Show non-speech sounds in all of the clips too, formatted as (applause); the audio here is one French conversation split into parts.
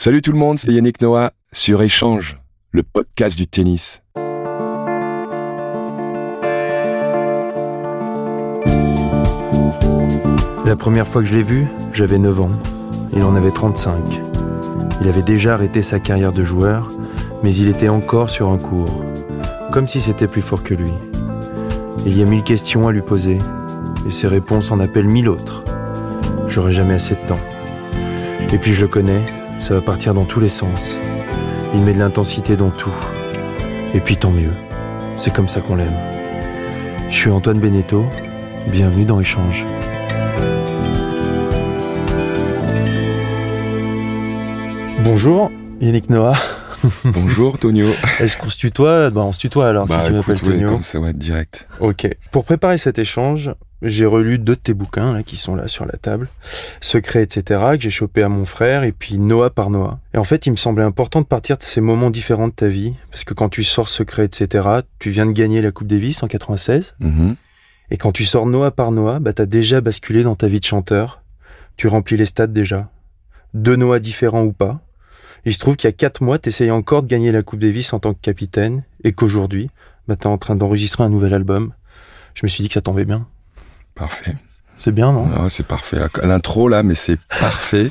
Salut tout le monde, c'est Yannick Noah sur Échange, le podcast du tennis. La première fois que je l'ai vu, j'avais 9 ans. Il en avait 35. Il avait déjà arrêté sa carrière de joueur, mais il était encore sur un cours, comme si c'était plus fort que lui. Il y a mille questions à lui poser, et ses réponses en appellent mille autres. J'aurai jamais assez de temps. Et puis je le connais, ça va partir dans tous les sens. Il met de l'intensité dans tout. Et puis tant mieux, c'est comme ça qu'on l'aime. Je suis Antoine Beneteau, bienvenue dans Échange. Bonjour, Yannick Noah. Bonjour Tonio. (laughs) Est-ce qu'on se tutoie? Bah, On se tutoie alors bah, si tu m'appelles Tonio. comme ça va être direct. Ok. Pour préparer cet échange, j'ai relu deux de tes bouquins là, qui sont là sur la table. Secret, etc., que j'ai chopé à mon frère, et puis Noah par Noah. Et en fait, il me semblait important de partir de ces moments différents de ta vie, parce que quand tu sors Secret, etc., tu viens de gagner la Coupe Davis en 96. Mhm. Et quand tu sors Noah par Noah, bah, t'as déjà basculé dans ta vie de chanteur. Tu remplis les stades déjà. Deux Noah différents ou pas. Il se trouve qu'il y a quatre mois, t'essayais encore de gagner la Coupe Davis en tant que capitaine, et qu'aujourd'hui, bah, t'es en train d'enregistrer un nouvel album. Je me suis dit que ça tombait bien. Parfait. C'est bien, non? Ah, c'est parfait. L'intro là, mais c'est (laughs) parfait.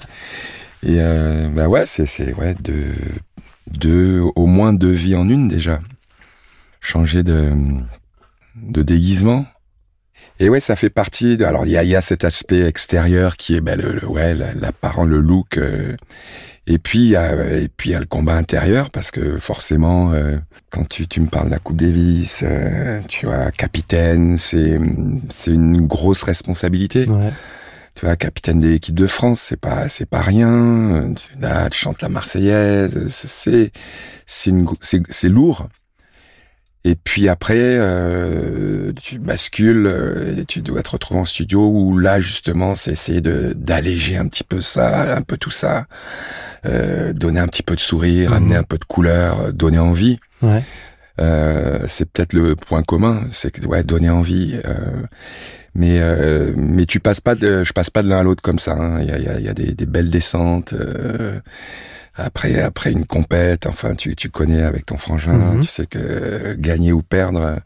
Et euh, bah ouais, c'est c'est ouais deux, deux au moins deux vies en une déjà. Changer de de déguisement. Et ouais, ça fait partie. De, alors il y a, y a cet aspect extérieur qui est ben, le, le- ouais la- l'apparent, le look. euh, et puis il y a et puis il y a le combat intérieur parce que forcément euh, quand tu, tu me parles de la Coupe Davis, euh, tu vois capitaine, c'est c'est une grosse responsabilité Ouais. tu vois, capitaine de l'équipe de France, c'est pas, c'est pas rien. Tu, là, tu chantes la Marseillaise, c'est, c'est, c'est, une- c'est, c'est lourd. Et puis après, euh, tu bascules euh, et tu dois te retrouver en studio où là, justement, c'est essayer de, d'alléger un petit peu ça, un peu tout ça, euh, donner un petit peu de sourire, Mhm. amener un peu de couleur, euh, donner envie. Ouais. Euh, c'est peut-être le point commun, c'est que ouais, donner envie. euh, mais euh, mais tu passes pas de, je passe pas de l'un à l'autre comme ça. hein. Il y, a, y a- y a des, des belles descentes. Après après une compète, enfin tu tu connais avec ton frangin, Mhm. tu sais que euh, gagner ou perdre.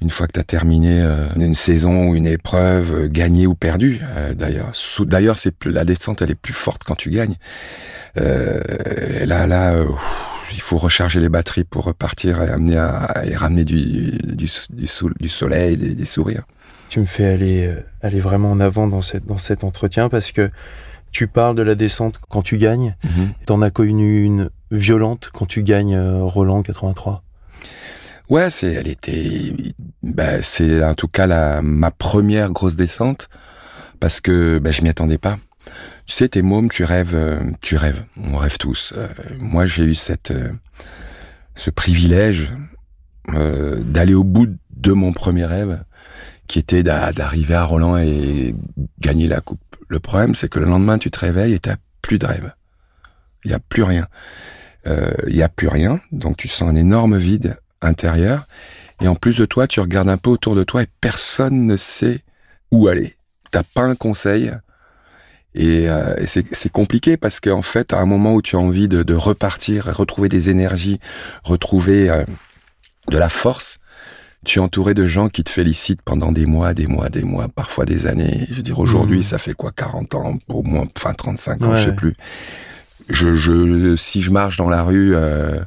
Une fois que tu as terminé euh, une saison ou une épreuve, euh, gagner ou perdu, euh, d'ailleurs. D'ailleurs, c'est la descente, elle est plus forte quand tu gagnes. Euh, et là, là, il faut recharger les batteries pour repartir et amener à, et ramener du, du, du, soleil, des, des sourires. Tu me fais aller, aller vraiment en avant dans, cette, dans cet entretien parce que tu parles de la descente quand tu gagnes. T'en as connu une violente quand tu gagnes euh, Roland 83. Ouais, c'est, elle était, bah, c'est en tout cas la, ma première grosse descente parce que bah, je m'y attendais pas. Tu sais, t'es môme, tu rêves, euh, tu rêves. On rêve tous. Euh, moi, j'ai eu cette, euh, ce privilège euh, d'aller au bout de mon premier rêve, qui était d'a- d'arriver à Roland et gagner la coupe. Le problème, c'est que le lendemain, tu te réveilles et t'as plus de rêve. Il y a plus rien. Euh, Il y a plus rien, donc tu sens un énorme vide intérieur. Et en plus de toi, tu regardes un peu autour de toi et personne ne sait où aller. T'as pas un conseil. Et, euh, c'est compliqué parce qu'en fait, à un moment où tu as envie de, de repartir, retrouver des énergies, retrouver euh, de la force, tu es entouré de gens qui te félicitent pendant des mois, des mois, des mois, parfois des années. Je veux dire, aujourd'hui, Mhm. ça fait quoi, 40 ans, au moins, enfin 35 ans, Ouais, je sais plus. Je, je, si je marche dans la rue, euh,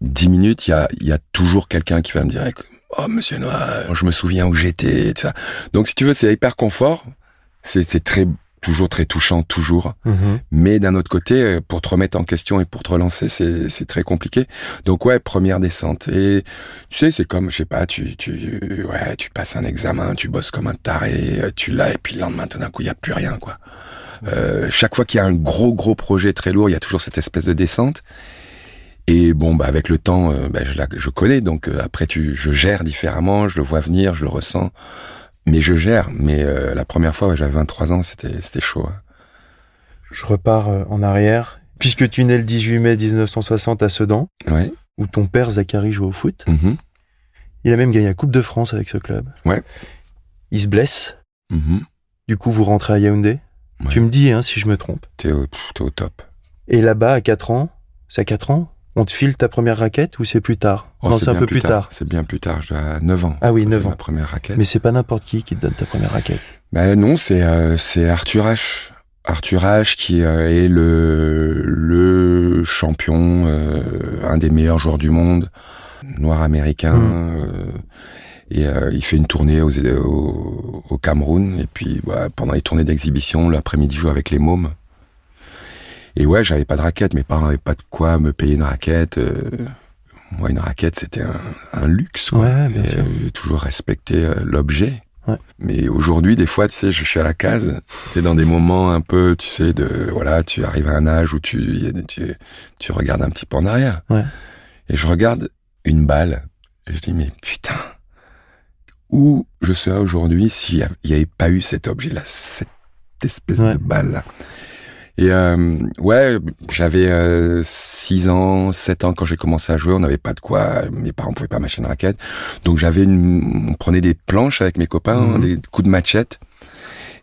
10 minutes, il y a, il y a toujours quelqu'un qui va me dire, oh, monsieur Noah, je me souviens où j'étais, ça. Donc, si tu veux, c'est hyper confort. C'est très, toujours très touchant, toujours. Mhm. Mais d'un autre côté, euh, pour te remettre en question et pour te relancer, c'est, très compliqué. Donc ouais, première descente. Et tu sais, c'est comme, je sais pas, tu, tu, ouais, tu passes un examen, tu bosses comme un taré, euh, tu l'as, et puis le lendemain, tout d'un coup, il y a plus rien, quoi. Euh, chaque fois qu'il y a un gros gros projet très lourd, il y a toujours cette espèce de descente. Et bon, bah avec le temps, euh, bah, je, la- je connais. Donc euh, après, tu, je gère différemment, je le vois venir, je le ressens. Mais je gère. Mais euh, la première fois, ouais, j'avais 23 ans, c'était c'était chaud. hein. Je repars euh, en arrière. Puisque tu nais le 18 mai 1960 à Sedan, Ouais. où ton père Zachary joue au foot. Mhm. Il a même gagné la Coupe de France avec ce club. Ouais. Il se blesse. Mhm. Du coup, vous rentrez à Yaoundé. Ouais. Tu me dis hein, si je me trompe. T'es au, t'es au top. Et là-bas, à 4 ans, c'est à 4 ans, on te file ta première raquette ou c'est plus tard Oh, Non, c'est un peu plus tard. C'est bien plus tard. J'ai 9 ans. Ah oui, J'ai 9 Ma ans. première raquette. Mais c'est pas n'importe qui qui te donne ta première raquette. Ben non, c'est euh, c'est Arthur H. Arthur H qui euh, est le le champion, euh, un des meilleurs joueurs du monde, noir américain. Mm. euh, et euh, il fait une tournée aux, au, au Cameroun. Et puis voilà, pendant les tournées d'exhibition, l'après-midi, il joue avec les mômes. Et ouais, j'avais pas de raquette. Mes parents avaient pas de quoi me payer une raquette. euh, moi, une raquette, c'était un, un luxe. Quoi. Ouais, bien sûr. euh, J'ai toujours respecté euh, l'objet. Ouais. Mais aujourd'hui, des fois, tu sais, je suis à la case. Tu dans des moments un peu, tu sais, de voilà, tu arrives à un âge où tu tu, tu regardes un petit peu en arrière. Ouais. Et je regarde une balle. Et je dis mais putain, où je serais aujourd'hui s'il n'y avait pas eu cet objet-là, cette espèce Ouais. de balle-là? Et euh, ouais, j'avais 6 ans, 7 ans quand j'ai commencé à jouer. On n'avait pas de quoi. Mes parents pouvaient pas m'acheter une raquette. Donc j'avais une, on prenait des planches avec mes copains, Mhm. des coups de machette.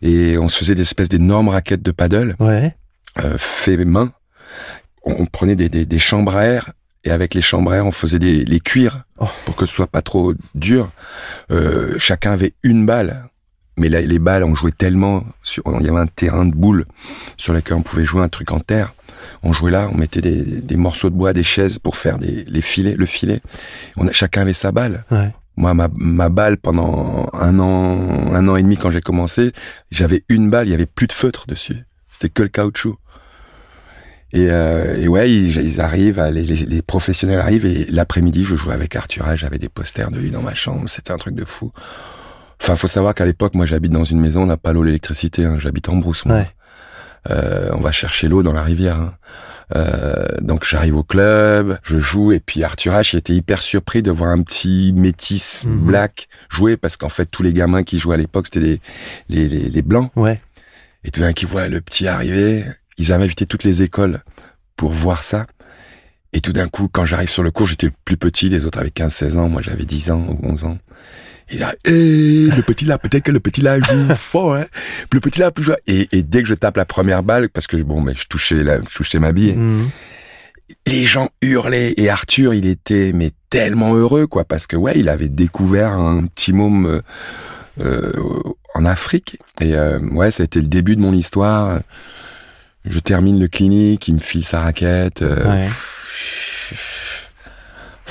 Et on se faisait des espèces d'énormes raquettes de paddle, Ouais. euh, fait main. On, on prenait des, des, des chambres à air. Et avec les chambres à air, on faisait des, les cuirs Oh. pour que ce soit pas trop dur. Euh, chacun avait une balle. Mais là, les balles, on jouait tellement. Sur, il y avait un terrain de boules sur lequel on pouvait jouer un truc en terre. On jouait là, on mettait des, des morceaux de bois, des chaises pour faire des, les filets, le filet. On a, chacun avait sa balle. Ouais. Moi, ma, ma balle, pendant un an, un an et demi quand j'ai commencé, j'avais une balle, il y avait plus de feutre dessus. C'était que le caoutchouc. Et, euh, et ouais, ils, ils arrivent, les, les- les professionnels arrivent et l'après-midi, je jouais avec Arthur j'avais des posters de lui dans ma chambre, c'était un truc de fou. Enfin, faut savoir qu'à l'époque, moi, j'habite dans une maison, on n'a pas l'eau, l'électricité, hein, j'habite en brousse, moi. Ouais. Euh, on va chercher l'eau dans la rivière. hein. Euh, donc j'arrive au club, je joue et puis Arthur H était hyper surpris de voir un petit métis Mhm. black jouer parce qu'en fait tous les gamins qui jouaient à l'époque c'était des les, les, les blancs Ouais. et tout d'un coup ils voient le petit arriver, ils avaient invité toutes les écoles pour voir ça. Et tout d'un coup, quand j'arrive sur le cours, j'étais le plus petit, les autres avaient 15-16 ans, moi j'avais 10 ans ou 11 ans. Et là, Eh, le petit là, peut-être que le petit là joue (laughs) fort, hein. Le petit là, plus jouer. Et, et dès que je tape la première balle, parce que bon, mais je touchais la, je touchais ma bille, Mhm. les gens hurlaient. Et Arthur, il était mais tellement heureux, quoi, parce que ouais, il avait découvert un petit môme euh, euh, en Afrique. Et euh, ouais, ça a été le début de mon histoire. Je termine le clinique, il me file sa raquette. euh, Ouais.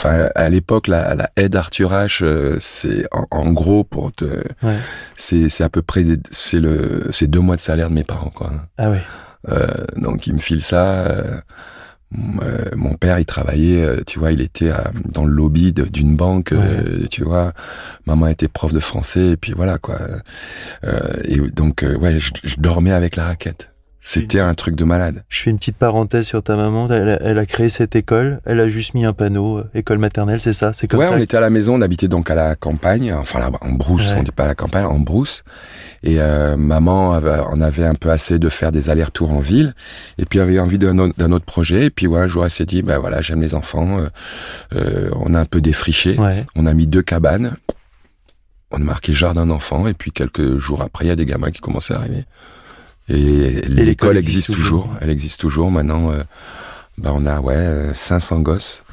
Enfin, à l'époque, la, la aide Arthur H, euh, c'est en, en gros pour te, Ouais. c'est c'est à peu près, c'est le, c'est deux mois de salaire de mes parents, quoi. Ah ouais. Euh, donc il me file ça. euh, euh, mon père, il travaillait, euh, tu vois, il était à- dans le lobby d'une banque, euh, tu vois. Maman était prof de français, et puis voilà quoi. Euh, et donc ouais, je, je dormais avec la raquette. C'était un truc de malade. Je fais une petite parenthèse sur ta maman. Elle a, elle a créé cette école. Elle a juste mis un panneau, euh, école maternelle, c'est ça? C'est comme ouais, ça on était à la maison, on habitait donc à la campagne, enfin là, en brousse, Ouais. on dit pas à la campagne, en brousse. Et euh, maman en avait un peu assez de faire des allers-retours en ville, et puis avait envie d'un autre, d'un autre projet. Et puis ouais, un jour, elle s'est dit, ben voilà, j'aime les enfants, euh, euh, on a un peu défriché, Ouais. on a mis deux cabanes, on a marqué jardin d'enfants, et puis quelques jours après, il y a des gamins qui commençaient à arriver. Et l'école existe existe toujours. toujours, elle existe toujours. Maintenant, euh, ben on a ouais euh, 500 gosses.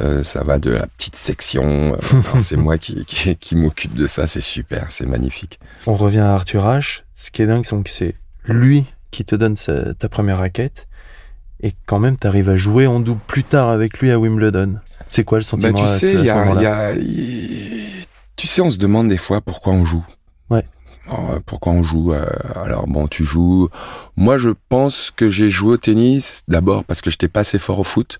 Euh, ça va de la petite section. euh, (laughs) c'est moi qui, qui, qui m'occupe de ça. C'est super, c'est magnifique. On revient à Arthur H. Ce qui est dingue, c'est que c'est lui qui te donne sa- ta première raquette. Et quand même, t'arrives à jouer en double plus tard avec lui à Wimbledon. C'est quoi le Ben, sentiment tu à, sais, ce- à il y ce a, moment-là? il y a- il- tu sais, on se demande des fois pourquoi on joue. Alors, euh, pourquoi on joue euh, Alors bon, tu joues. Moi, je pense que j'ai joué au tennis d'abord parce que j'étais pas assez fort au foot,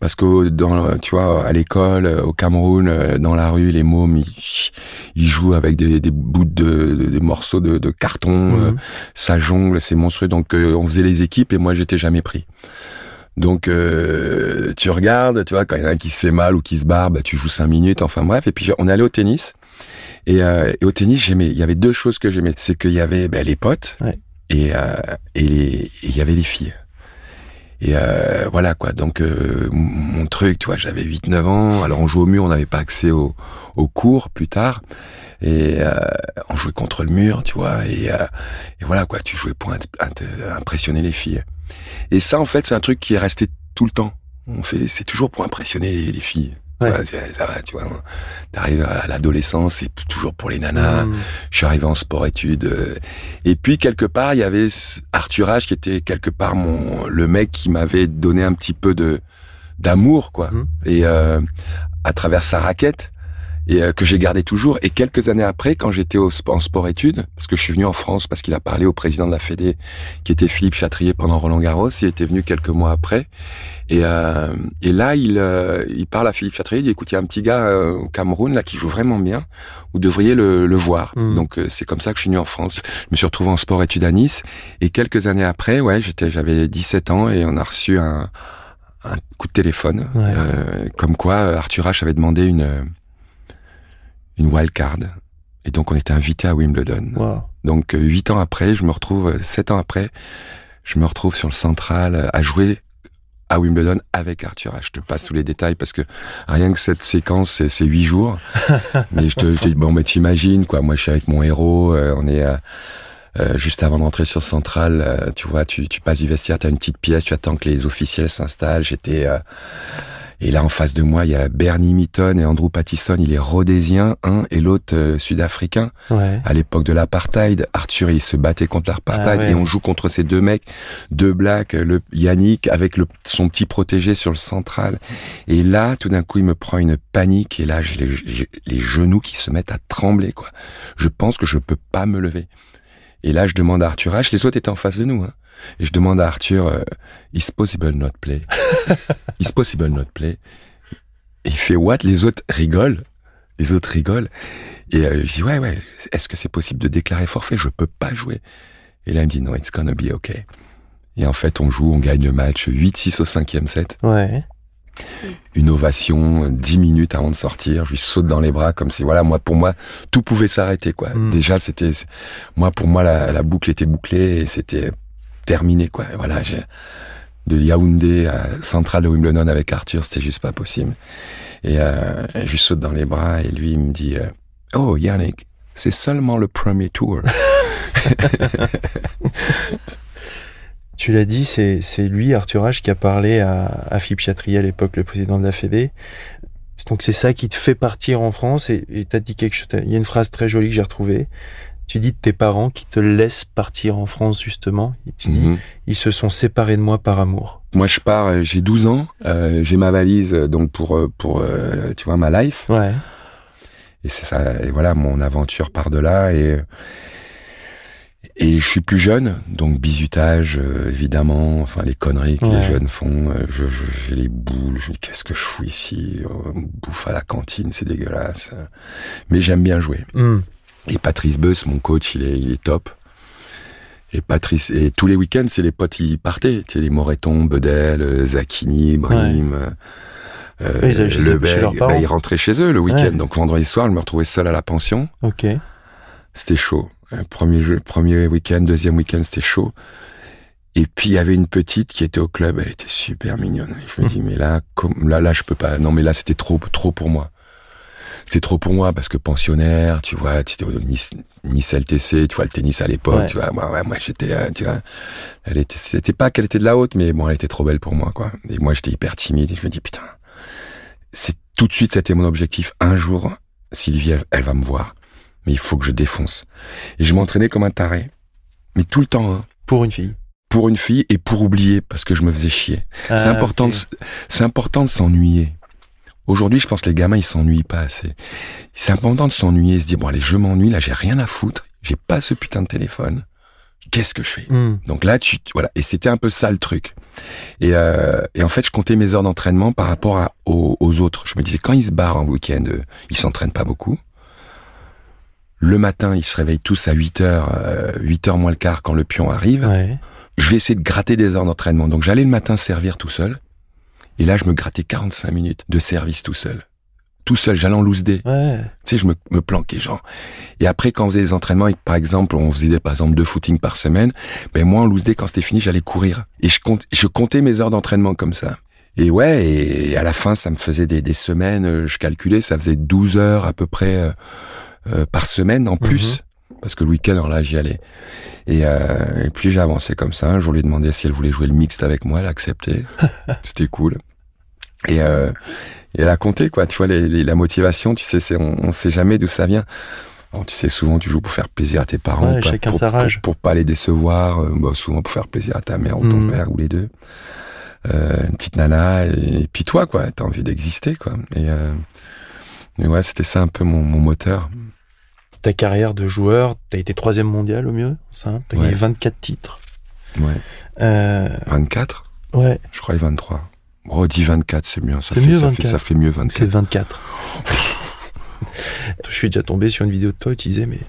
parce que dans tu vois à l'école au Cameroun euh, dans la rue les mômes ils, ils jouent avec des, des bouts de des morceaux de, de carton Mhm. euh, ça jongle c'est monstrueux. Donc euh, on faisait les équipes et moi j'étais jamais pris. Donc euh, tu regardes tu vois quand il y en a un qui se fait mal ou qui se barre bah, tu joues cinq minutes enfin bref. Et puis on est allé au tennis et, euh, et au tennis j'aimais il y avait deux choses que j'aimais c'est qu'il y avait bah, les potes Ouais. et euh, et les il y avait les filles et euh, voilà quoi. Donc euh, mon truc, tu vois, j'avais 8-9 ans. Alors on jouait au mur, on n'avait pas accès au, au cours plus tard. Et euh, on jouait contre le mur, tu vois. Et, euh, et voilà quoi, tu jouais pour impressionner les filles. Et ça, en fait, c'est un truc qui est resté tout le temps. On fait, c'est toujours pour impressionner les filles. Ouais. Ça, va, tu vois. T'arrives à l'adolescence, c'est toujours pour les nanas. Mhm. Je suis arrivé en sport-études. euh, et puis, quelque part, il y avait Arthur H qui était quelque part mon, le mec qui m'avait donné un petit peu de, d'amour, quoi. Mhm. Et, euh, à travers sa raquette. Et euh, que j'ai gardé toujours. Et quelques années après, quand j'étais en sport-études, parce que je suis venu en France parce qu'il a parlé au président de la Fédé, qui était Philippe Chatrier pendant Roland Garros, il était venu quelques mois après. Et, euh, et là, il, euh, il parle à Philippe Chatrier, il dit, écoute, il y a un petit gars euh, au Cameroun, là, qui joue vraiment bien. Vous devriez le, le voir. Mhm. Donc, euh, c'est comme ça que je suis venu en France. Je me suis retrouvé en sport-études à Nice. Et quelques années après, ouais, j'étais, j'avais 17 ans et on a reçu un, un coup de téléphone. Ouais. euh, comme quoi, euh, Arthur H avait demandé une, euh, une wild card. Et donc, on était invité à Wimbledon. Wow. Donc, euh, huit ans après, je me retrouve, euh, sept ans après, je me retrouve sur le central euh, à jouer à Wimbledon avec Arthur H. Je te passe tous les détails parce que rien que cette séquence, c'est- huit jours. (laughs) mais je te, je te dis, bon, mais t'imagines, quoi. Moi, je suis avec mon héros, euh, on est, euh, euh, juste avant d'entrer sur Central, euh, tu vois, tu, tu passes du vestiaire, tu as une petite pièce, tu attends que les officiels s'installent. J'étais et là en face de moi, il y a Bernie Mitton et Andrew Pattison. Il est rhodésien, un et l'autre euh, sud-africain. Ouais. À l'époque de l'apartheid, Arthur il se battait contre l'apartheid Ah ouais. et on joue contre ces deux mecs, deux blacks, le Yannick avec le, son petit protégé sur le central. Et là, tout d'un coup, il me prend une panique et là, j'ai les, les genoux qui se mettent à trembler quoi. Je pense que je peux pas me lever. Et là, je demande à Arthur H. Les autres étaient en face de nous. Hein. Et je demande à Arthur, euh, is possible not play? (laughs) is possible not play? Et il fait what? Les autres rigolent? Les autres rigolent? Et euh, je dis, ouais, ouais, est-ce que c'est possible de déclarer forfait? Je peux pas jouer. Et là, il me dit, non, it's gonna be okay. Et en fait, on joue, on gagne le match 8-6 au cinquième set. Ouais. Une ovation, 10 minutes avant de sortir. Je lui saute dans les bras comme si, voilà, moi, pour moi, tout pouvait s'arrêter, quoi. Mm. Déjà, c'était, moi, pour moi, la, la boucle était bouclée et c'était terminé, quoi. Voilà, de Yaoundé à Central de Wimbledon avec Arthur, c'était juste pas possible. Et euh, je saute dans les bras et lui, il me dit, euh, oh, Yannick, c'est seulement le premier tour. (laughs) Tu l'as dit, c'est lui, Arthur H, qui a parlé à, à Philippe Chatrier à l'époque, le président de la Fédé. Donc c'est ça qui te fait partir en France et t'as dit quelque chose. Il y a une phrase très jolie que j'ai retrouvée. Tu dis de tes parents qui te laissent partir en France justement. Et tu dis Mhm. ils se sont séparés de moi par amour. Moi, je pars, euh, j'ai 12 ans, euh, j'ai ma valise euh, donc pour pour euh, tu vois ma life Ouais. et c'est ça et voilà mon aventure part de là et et je suis plus jeune donc bizutage euh, évidemment enfin les conneries que Ouais. les jeunes font euh, je j'ai les boules je me dis qu'est-ce que je fous ici on bouffe à la cantine c'est dégueulasse mais j'aime bien jouer Hmm. Et Patrice Beus, mon coach, il est, il est top. Et Patrice, et tous les week-ends, c'est les potes, ils partaient. Tu sais, les Moreton, Bedel, euh, Zakini, Brim, euh, Ouais, ils chez-. Bah, ils rentraient chez eux le week-end. Ouais. Donc vendredi soir, je me retrouvais seul à la pension. Ok. C'était chaud. Euh, Premier jeu, premier week-end, deuxième week-end, c'était chaud. Et puis il y avait une petite qui était au club, elle était super mignonne. Je me dis mais là, comme, là, là je peux pas. Non mais là c'était trop, trop pour moi. C'était trop pour moi parce que pensionnaire, tu vois, c'était au Nice, Nice LTC, tu vois le tennis à l'époque, Ouais. tu vois. Moi, ouais, moi j'étais, euh, tu vois, elle était, c'était pas qu'elle était de la haute, mais bon, elle était trop belle pour moi, quoi. Et moi j'étais hyper timide et je me dis putain, c'est tout de suite c'était mon objectif. Un jour, Sylvie, elle, elle va me voir, mais il faut que je défonce. Et je m'entraînais comme un taré, mais tout le temps. hein Pour une fille. pour une fille et pour oublier parce que je me faisais chier. c'est Ah, important, de s- c'est important de s'ennuyer. Aujourd'hui, je pense que les gamins ils s'ennuient pas assez. C'est important de s'ennuyer, se dire bon allez, je m'ennuie là, j'ai rien à foutre, j'ai pas ce putain de téléphone. qu'est-ce que je fais? Hmm. Donc là, tu voilà, et c'était un peu ça le truc. Et, euh, et en fait, je comptais mes heures d'entraînement par rapport à, aux, aux autres. Je me disais quand ils se barrent en week-end, euh, ils s'entraînent pas beaucoup. Le matin, ils se réveillent tous à 8 heures, euh, 8 heures moins le quart quand le pion arrive. Ouais. Je vais essayer de gratter des heures d'entraînement. Donc j'allais le matin servir tout seul. Et là, je me grattais 45 minutes de service tout seul. Tout seul, j'allais en loose day. Ouais. Tu sais, je me, me planquais, genre. Et après, quand on faisait des entraînements, et par exemple, on faisait, des- par exemple, deux footings par semaine, ben, moi, en loose day, quand c'était fini, j'allais courir. Et je, compte, je comptais mes heures d'entraînement comme ça. Et ouais, et à la fin, ça me faisait des, des semaines, euh, je calculais, ça faisait 12 heures à peu près euh, euh, par semaine en plus. Parce que le week-end, alors là, j'y allais. Et, euh, et puis j'ai avancé comme ça. Un jour, je lui ai demandé si elle voulait jouer le mixte avec moi. Elle a accepté. (laughs) C'était cool. Et, euh, et elle a compté, quoi. Tu vois, les, les- la motivation, tu sais, c'est, on, on sait jamais d'où ça vient. Alors, tu sais, souvent, tu joues pour faire plaisir à tes parents. Ouais, pas- chacun pour. Pour, pour pas les décevoir. euh, bah, souvent pour faire plaisir à ta mère ou ton Mhm. père ou les deux. Euh, une petite nana. Et, et puis toi, quoi. T'as envie d'exister, quoi. Et, euh, et ouais, c'était ça un peu mon, mon moteur. Ta carrière de joueur, t'as été troisième mondial au mieux, ça? T'as Ouais. gagné 24 titres. Ouais. Euh, 24 ouais, Je crois 23. Oh, dis 24, c'est mieux. Ça C'est fait, mieux, ça 24. Fait, ça fait mieux c'est 24. 24. (laughs) Je suis déjà tombé sur une vidéo de toi disais, mais,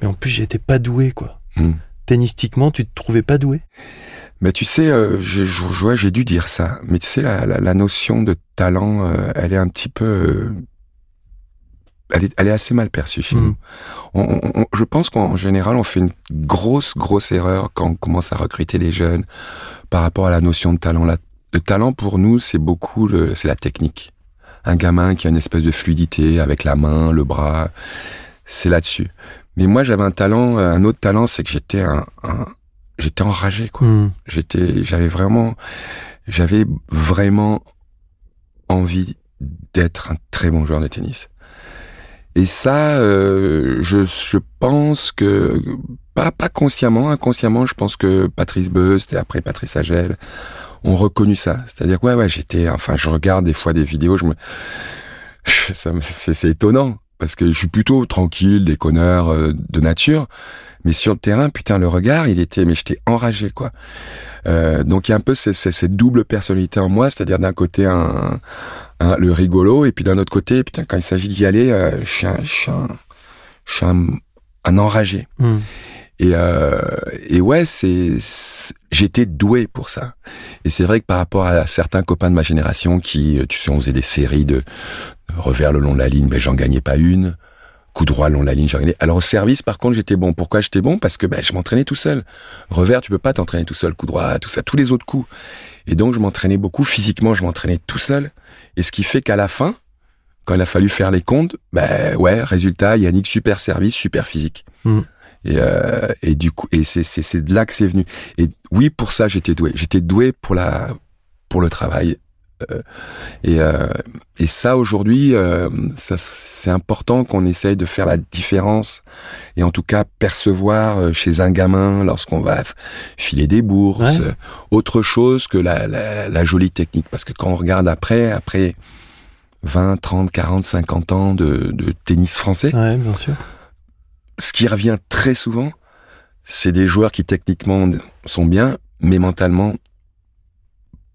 mais en plus, j'étais pas doué, quoi. Hmm. Tennistiquement, tu te trouvais pas doué Mais tu sais, euh, j'ai ouais, dû dire ça. Mais tu sais, la, la, la notion de talent, euh, elle est un petit peu... euh, elle, est, elle est assez mal perçue chez Mhm. nous. On- on- on- je pense qu'en général, on fait une grosse, grosse erreur quand on commence à recruter les jeunes par rapport à la notion de talent. La- le talent, pour nous, c'est beaucoup c'est la technique. Un gamin qui a une espèce de fluidité avec la main, le bras, c'est là-dessus. Mais moi, j'avais un talent, un autre talent, c'est que j'étais un, un- j'étais enragé, quoi. Hmm. J'étais, j'avais vraiment, j'avais vraiment envie d'être un très bon joueur de tennis. Et ça, euh, je, je pense que pas pas consciemment, inconsciemment, je pense que Patrice Beust et après Patrice Agel ont reconnu ça. C'est-à-dire ouais, ouais, j'étais, enfin, je regarde des fois des vidéos, je me, (laughs) c'est étonnant parce que je suis plutôt tranquille, déconneur euh, de nature, mais sur le terrain, putain, le regard, il était, mais j'étais enragé, quoi. Euh, donc il y a un peu cette double personnalité en moi, c'est-à-dire d'un côté un, un- le rigolo, et puis d'un autre côté, putain, quand il s'agit d'y aller, euh, je suis un, un, un, enragé. Hmm. Et, euh, et ouais, c'est, j'étais doué pour ça. Et c'est vrai que par rapport à certains copains de ma génération qui, euh, tu sais, on faisait des séries de revers le long de la ligne, mais j'en gagnais pas une. Coup droit le long de la ligne, j'en gagnais. Alors au service, par contre, j'étais bon. Pourquoi j'étais bon? Parce que ben, je m'entraînais tout seul. Revers, tu peux pas t'entraîner tout seul. Coup droit, tout ça, tous les autres coups. Et donc je m'entraînais beaucoup physiquement. Je m'entraînais tout seul. Et ce qui fait qu'à la fin, quand il a fallu faire les comptes, ben ouais, résultat, Yannick super service, super physique. Mm. Et, euh, et du coup, et c'est de là que c'est venu. Et oui, pour ça, j'étais doué. J'étais doué pour la pour le travail. Euh, et, euh, et ça aujourd'hui, c'est important qu'on essaye de faire la différence et en tout cas percevoir chez un gamin lorsqu'on va filer des bourses, Ouais. autre chose que la, la, la jolie technique. Parce que quand on regarde après, après 20, 30, 40, 50 ans de, de tennis français, Ouais, bien sûr. Ce qui revient très souvent, c'est des joueurs qui techniquement sont bien, mais mentalement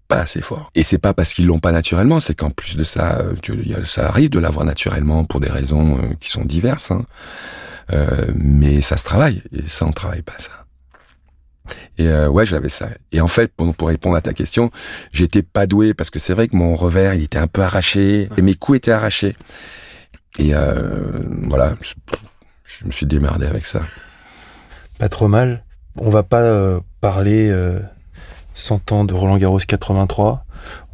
pas assez forts. Et c'est pas parce qu'ils l'ont pas naturellement, c'est qu'en plus de ça, euh, ça arrive de l'avoir naturellement pour des raisons euh, qui sont diverses. hein. Euh, mais ça se travaille, et ça on travaille pas ça. Et ouais, j'avais ça. Et en fait, pour, répondre à ta question, j'étais pas doué parce que c'est vrai que mon revers, il était un peu arraché et mes coups étaient arrachés. Et voilà, je, me suis démerdé avec ça. Pas trop mal. On va pas euh, parler euh, 100 ans de Roland Garros 83.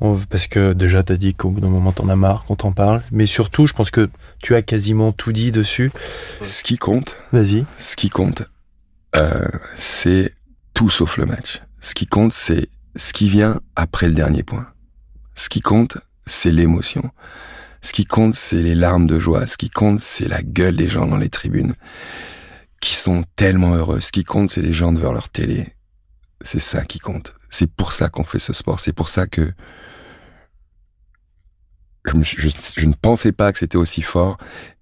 On- parce que déjà, t'as dit qu'au bout d'un moment, t'en as marre qu'on t'en parle. Mais surtout, je pense que tu as quasiment tout dit dessus. Ce qui compte, Vas-y. ce qui compte, euh, c'est tout sauf le match. Ce qui compte, c'est ce qui vient après le dernier point. Ce qui compte, c'est l'émotion. Ce qui compte, c'est les larmes de joie. Ce qui compte, c'est la gueule des gens dans les tribunes qui sont tellement heureux. Ce qui compte, c'est les gens devant leur télé. C'est ça qui compte. C'est pour ça qu'on fait ce sport. C'est pour ça que je, me suis- je, je ne pensais pas que c'était aussi fort,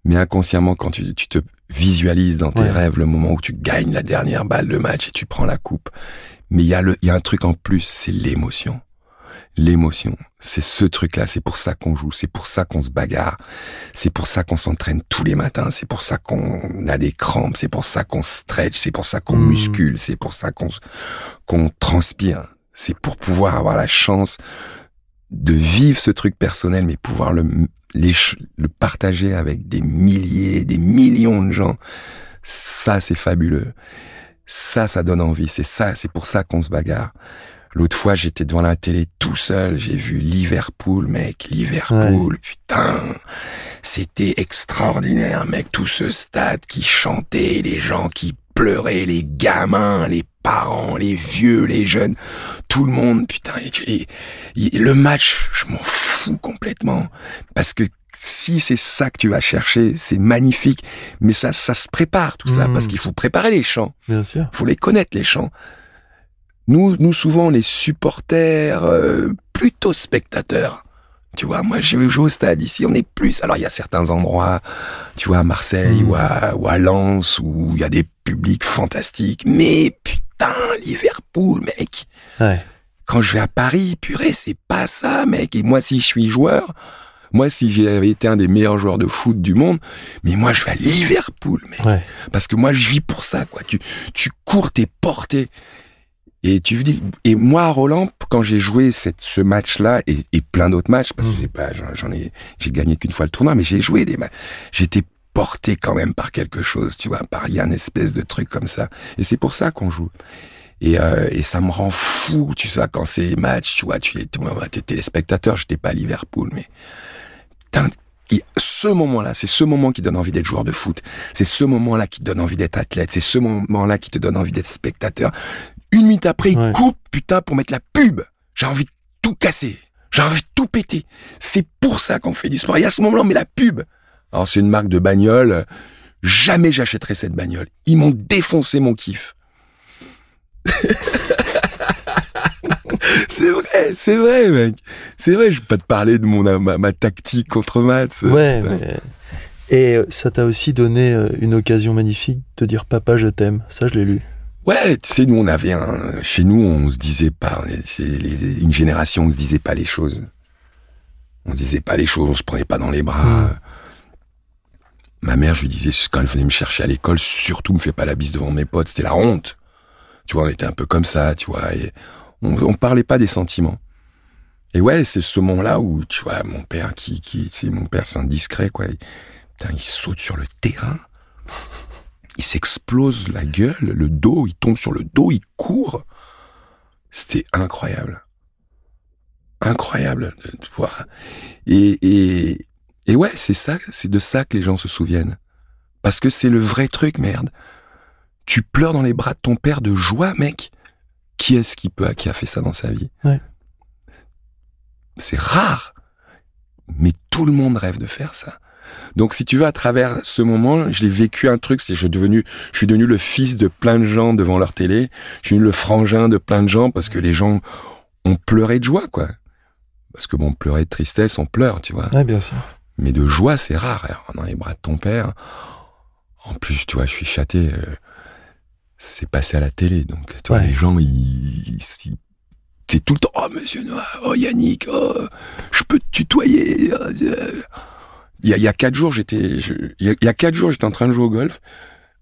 mais inconsciemment, quand tu, tu te, visualises dans tes Ouais. rêves le moment où tu gagnes la dernière balle de match et tu prends la coupe. Mais il y a le, il y a un truc en plus, c'est l'émotion. L'émotion. C'est ce truc-là. C'est pour ça qu'on joue. C'est pour ça qu'on se bagarre. C'est pour ça qu'on s'entraîne tous les matins. C'est pour ça qu'on a des crampes. C'est pour ça qu'on stretch. C'est pour ça qu'on Mm. muscule. C'est pour ça qu'on, qu'on transpire. C'est pour pouvoir avoir la chance de vivre ce truc personnel, mais pouvoir le, les le partager avec des milliers, des millions de gens. Ça, c'est fabuleux. Ça, ça donne envie. C'est ça, c'est pour ça qu'on se bagarre. L'autre fois, j'étais devant la télé tout seul. J'ai vu Liverpool, mec. Liverpool, putain. C'était extraordinaire, mec. Tout ce stade qui chantait, les gens qui pleuraient, les gamins, les parents, les vieux, les jeunes. Tout le monde, putain. Et, et- et le match, je m'en fous complètement. Parce que si c'est ça que tu vas chercher, c'est magnifique. Mais ça, ça se prépare, tout ça. Mm. Parce qu'il faut préparer les chants Bien sûr. faut les connaître les chants. Nous, nous souvent les supporters, euh, plutôt spectateurs. Tu vois, moi j'ai joué au stade ici, on est plus. Alors il y a certains endroits, tu vois, à Marseille Mm. ou, à, ou à Lens où il y a des publics fantastiques. Mais putain, Liverpool, mec. Ouais. Quand je vais à Paris, purée, c'est pas ça, mec. Et moi, si je suis joueur, moi, si j'avais été un des meilleurs joueurs de foot du monde, mais moi, je vais à Liverpool, mec Ouais. parce que moi je vis pour ça quoi tu tu cours t'es porté et tu dis et moi à Roland quand j'ai joué cette ce match là et, et plein d'autres matchs parce que Mhm. j'ai pas j'en ai j'ai gagné qu'une fois le tournoi mais j'ai joué des matchs j'étais porté quand même par quelque chose tu vois par il y a une espèce de truc comme ça et c'est pour ça qu'on joue et, euh, et ça me rend fou, tu sais, quand c'est match, tu vois, tu es, téléspectateur, j'étais pas à Liverpool, mais putain, ce moment-là, c'est ce moment qui donne envie d'être joueur de foot. C'est ce moment-là qui te donne envie d'être athlète. C'est ce moment-là qui te donne envie d'être spectateur. Une minute après, il Ouais. coupe, putain, pour mettre la pub. J'ai envie de tout casser. J'ai envie de tout péter. C'est pour ça qu'on fait du sport. Et à ce moment-là, on met la pub. Alors, c'est une marque de bagnole. Jamais j'achèterai cette bagnole. Ils m'ont défoncé mon kiff. (laughs) c'est vrai, c'est vrai, mec. C'est vrai, je vais pas te parler de mon, ma, ma tactique contre Mats. Ouais, mais... Et ça t'a aussi donné euh, une occasion magnifique de dire papa je t'aime. Ça je l'ai lu. Ouais, tu sais, nous on avait un, chez nous on se disait pas, c'est les- une génération on se disait pas les choses. On disait pas les choses, on se prenait pas dans les bras. Mm. Ma mère, je lui disais quand elle venait me chercher à l'école, surtout me fais pas la bise devant mes potes, c'était la honte. Tu vois, on était un peu comme ça, tu vois, et on, on parlait pas des sentiments. Et ouais, c'est ce moment-là où, tu vois, mon père qui, qui, c'est mon père, c'est un discret, quoi. Il, putain, il saute sur le terrain. Il s'explose la gueule, le dos, il tombe sur le dos, il court. C'était incroyable. Incroyable de, voir. Et, et, et ouais, c'est ça, c'est de ça que les gens se souviennent. Parce que c'est le vrai truc, merde. Tu pleures dans les bras de ton père de joie, mec. Qui est-ce qui peut, qui a fait ça dans sa vie? Ouais. C'est rare. Mais tout le monde rêve de faire ça. Donc, si tu veux, à travers ce moment, je l'ai vécu un truc, c'est que je suis devenu, je suis devenu le fils de plein de gens devant leur télé. Je suis devenu le frangin de plein de gens parce que les gens ont pleuré de joie, quoi. Parce que bon, pleurer de tristesse, on pleure, tu vois. Ouais, bien sûr. Mais de joie, c'est rare. Alors, dans les bras de ton père. En plus, tu vois, je suis châté. euh, c'est passé à la télé, donc tu vois, Ouais. les gens, ils, c'est tout le temps. Oh, Monsieur Noir, oh Yannick, oh, je peux te tutoyer. oh, euh. Il y a, il y a quatre jours, j'étais, je- il y, a, il y a quatre jours, j'étais en train de jouer au golf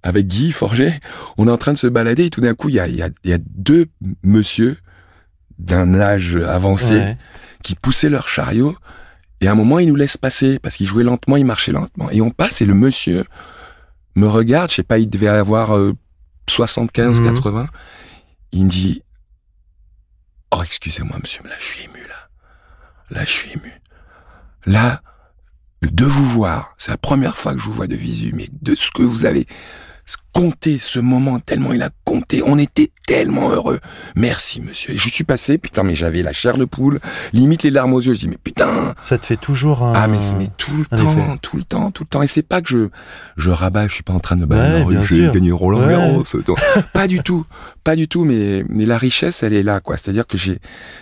avec Guy Forget. On est en train de se balader et tout d'un coup, il y a, il y a, il y a deux monsieur d'un âge avancé Ouais. qui poussaient leur chariot et à un moment ils nous laissent passer parce qu'ils jouaient lentement, ils marchaient lentement et on passe et le monsieur me regarde, je sais pas, il devait avoir euh, 75, Mhm. 80. Il me dit "Oh, excusez-moi monsieur, mais là je suis ému là. Là je suis ému. Là de vous voir, c'est la première fois que je vous vois de visu, mais de ce que vous avez compté ce moment tellement il a compté, on était tellement heureux. Merci monsieur. Et je suis passé, putain, mais j'avais la chair de poule, limite les larmes aux yeux. Je dis mais putain, Ça te fait toujours un. ah mais c'est mais tout le temps, effet. tout le temps, tout le temps. Et c'est pas que je je rabats, je suis pas en train de me battre. Ouais, je vais gagner Roland Ouais. Garros. donc, (laughs) pas du tout, pas du tout. Mais mais la richesse, elle est là, quoi. C'est-à-dire que j'ai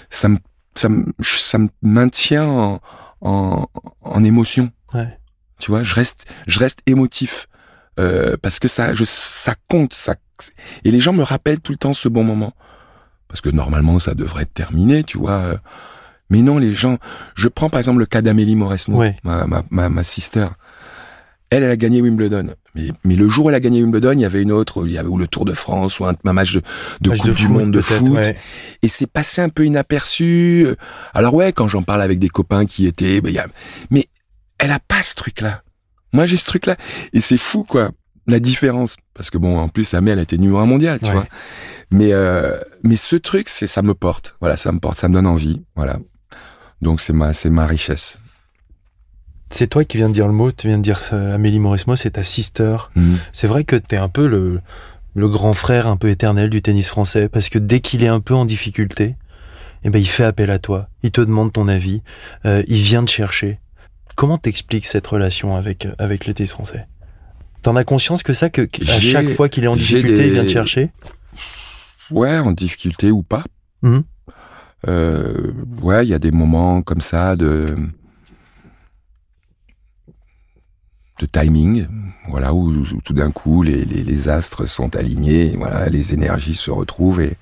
ça me ça me ça me maintient en en, en émotion. Ouais. Tu vois, je reste je reste émotif. euh, parce que ça, je, ça compte, ça, et les gens me rappellent tout le temps ce bon moment, parce que normalement ça devrait être terminé, tu vois. Mais non, les gens. Je prends par exemple le cas d'Amélie Mauresmo, ma, ma, ma, ma sister. Elle, elle a gagné Wimbledon. Mais, mais, le jour où elle a gagné Wimbledon, il y avait une autre, il y avait ou le Tour de France, ou un, match de, de Coupe du Monde de foot. Et c'est passé un peu inaperçu. Alors ouais, quand j'en parle avec des copains qui étaient, ben, y a, mais elle a pas ce truc-là. Moi, j'ai ce truc-là. Et c'est fou, quoi, la différence. Parce que bon, en plus, sa mère, elle était numéro un mondial, tu vois. Mais, euh, mais ce truc, c'est, ça me porte. Voilà, ça me porte, ça me donne envie. Voilà. Donc, c'est ma, c'est ma richesse. C'est toi qui viens de dire le mot, tu viens de dire euh, Amélie Mauresmo, c'est ta sister. Mhm. C'est vrai que tu es un peu le, le grand frère un peu éternel du tennis français, parce que dès qu'il est un peu en difficulté, eh ben, il fait appel à toi, il te demande ton avis, euh, il vient te chercher. Comment t'expliques cette relation avec, euh, avec le tennis français? T'en as conscience que ça, que à chaque fois qu'il est en difficulté, il vient te chercher? Ouais, en difficulté ou pas. Euh, ouais, il y a des moments comme ça de de timing, voilà, où, tout d'un coup les, les, astres sont alignés, voilà, les énergies se retrouvent et,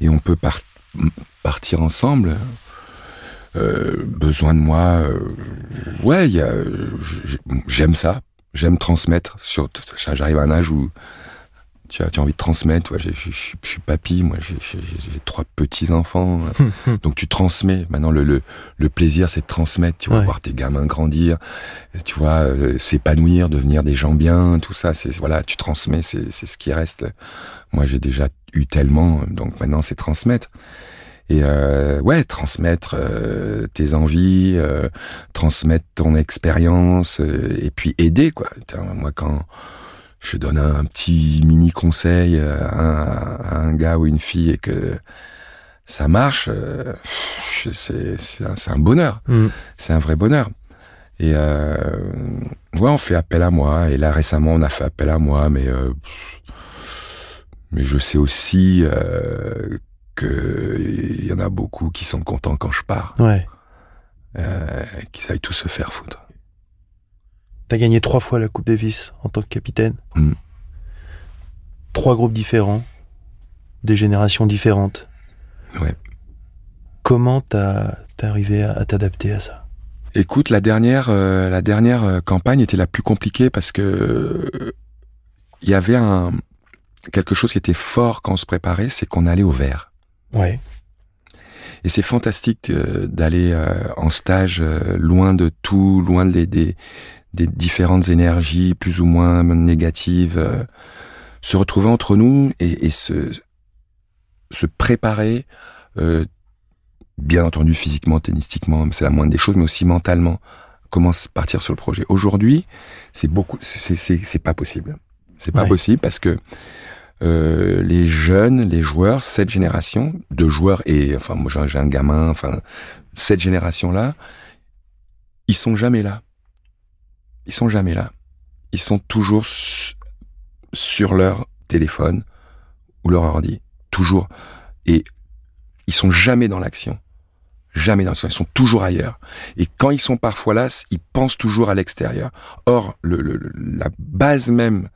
et on peut partir ensemble. Euh, besoin de moi, euh, ouais, j'aime ça, j'aime transmettre. Sur, j'arrive à un âge où tu as, tu as envie de transmettre. je, suis papy, moi j'ai trois petits enfants, (laughs) donc tu transmets. Maintenant le le, le plaisir c'est de transmettre. Tu vas voir tes gamins grandir, tu vois euh, s'épanouir, devenir des gens bien, tout ça. C'est voilà, tu transmets, c'est c'est ce qui reste. Moi j'ai déjà eu tellement, donc maintenant c'est transmettre. Et euh, ouais, transmettre euh, tes envies, euh, transmettre ton expérience, et puis aider quoi. Moi quand je donne un petit mini conseil à un, gars ou une fille et que ça marche, euh, c'est un, bonheur. Mm. C'est un vrai bonheur. Et euh, ouais, on fait appel à moi. Et là, récemment, on a fait appel à moi, mais euh, mais je sais aussi euh, qu'il y en a beaucoup qui sont contents quand je pars. Ouais. Euh, qui savent tout se faire foutre. T'as gagné trois fois la Coupe Davis en tant que capitaine. Mm. Trois groupes différents, des générations différentes. Ouais. Comment t'as arrivé à, t'adapter à ça? Écoute, la dernière, euh, la dernière euh, campagne était la plus compliquée parce que il y avait un quelque chose qui était fort quand on se préparait, c'est qu'on allait au vert. Ouais. Et c'est fantastique euh, d'aller en stage loin de tout, loin des, des, des différentes énergies plus ou moins négatives, euh, se retrouver entre nous et, se, se préparer, euh, bien entendu physiquement, tennistiquement, c'est la moindre des choses, mais aussi mentalement, comment partir sur le projet? Aujourd'hui, c'est beaucoup, c'est pas possible. C'est pas possible parce que euh, les jeunes, les joueurs, cette génération de joueurs et enfin moi j'ai un gamin, enfin cette génération là, ils sont jamais là ils sont jamais là. Ils sont toujours sur leur téléphone ou leur ordi. Toujours. Et ils sont jamais dans l'action. Jamais dans l'action. Ils sont toujours ailleurs. Et quand ils sont parfois là, ils pensent toujours à l'extérieur. Or, le, la base même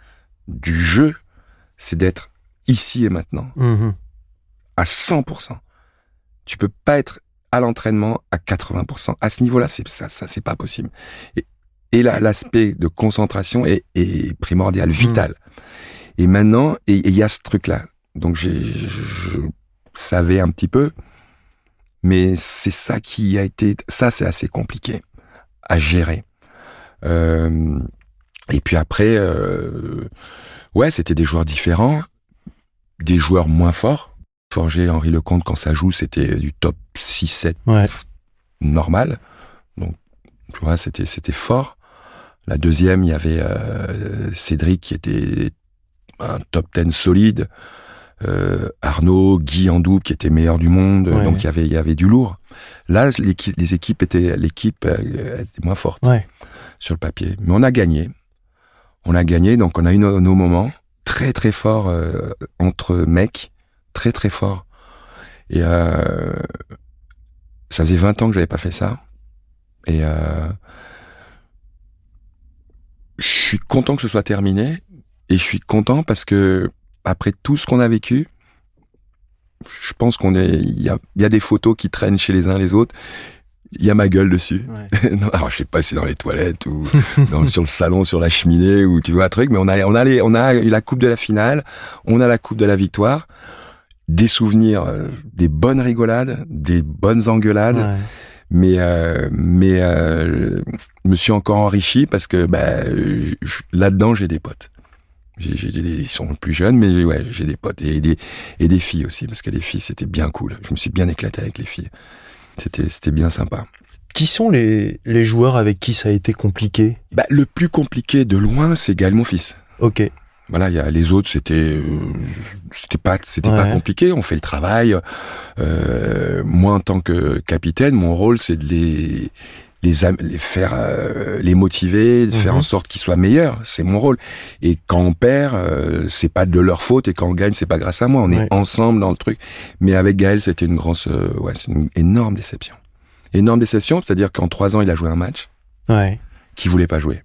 du jeu, c'est d'être ici et maintenant. Mm-hmm. À 100%. Tu peux pas être à l'entraînement à 80%. À ce niveau-là, c'est ça, ça c'est pas possible. Et, et l'aspect de concentration est, est primordial, hmm. vital. Et maintenant, il y a ce truc-là. Donc je savais un petit peu, mais c'est ça qui a été, ça c'est assez compliqué à gérer. Euh, et puis après, euh, ouais, c'était des joueurs différents, des joueurs moins forts. Forger Henri Lecomte quand ça joue, c'était du top 6-7 normal. Donc, tu vois, c'était c'était fort. La deuxième, il y avait euh, Cédric qui était un top 10 solide. Euh, Arnaud, Guy Andou qui était meilleur du monde, donc il y avait il y avait du lourd. Là, les équipes étaient l'équipe euh, était moins forte sur le papier, mais on a gagné. On a gagné, donc on a eu nos, moments très très forts entre mecs, très très forts. Et ça faisait 20 ans que j'avais pas fait ça. Et je suis content que ce soit terminé et je suis content parce que après tout ce qu'on a vécu, je pense qu'on est, il y a, y a des photos qui traînent chez les uns les autres. Il y a ma gueule dessus. Ouais. (laughs) non, alors je sais pas si c'est dans les toilettes ou dans, sur le salon, sur la cheminée ou tu vois un truc, mais on a, on a les, on a eu la coupe de la finale, on a la coupe de la victoire, des souvenirs, euh, des bonnes rigolades, des bonnes engueulades Ouais. Mais euh, mais euh, je me suis encore enrichi parce que bah, là-dedans j'ai des potes. Des- ils sont plus jeunes, mais ouais, j'ai des potes et des et des filles aussi parce que les filles c'était bien cool. Je me suis bien éclaté avec les filles. C'était c'était bien sympa. Qui sont les, les joueurs avec qui ça a été compliqué? Bah, le plus compliqué de loin, c'est Gaël mon fils. Ok. Voilà, il y a les autres, c'était euh, c'était pas c'était pas compliqué. On fait le travail. Euh, moi, en tant que capitaine, mon rôle, c'est de les les, faire euh, les motiver, de faire Mhm. en sorte qu'ils soient meilleurs. C'est mon rôle. Et quand on perd, c'est pas de leur faute. Et quand on gagne, c'est pas grâce à moi. On Ouais. est ensemble dans le truc. Mais avec Gaël, c'était une grosse, ouais, c'est une énorme déception. Énorme déception, c'est-à-dire qu'en trois ans, il a joué un match Ouais. qu'il voulait pas jouer.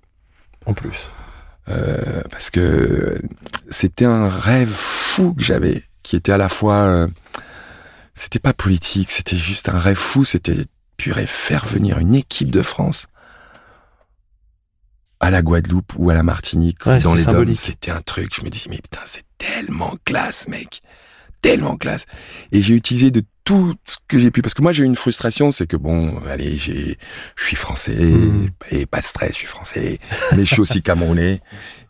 En plus. Euh, parce que c'était un rêve fou que j'avais, qui était à la fois, euh, c'était pas politique, c'était juste un rêve fou, c'était purée faire venir une équipe de France à la Guadeloupe ou à la Martinique Ouais, dans c'était les dômes. C'était un truc, je me dis mais putain c'est tellement classe mec, tellement classe. Et j'ai utilisé de tout ce que j'ai pu parce que moi j'ai eu une frustration, c'est que bon, allez, j'ai je suis français Mhm. et pas de stress, je suis français, mais je suis aussi camerounais.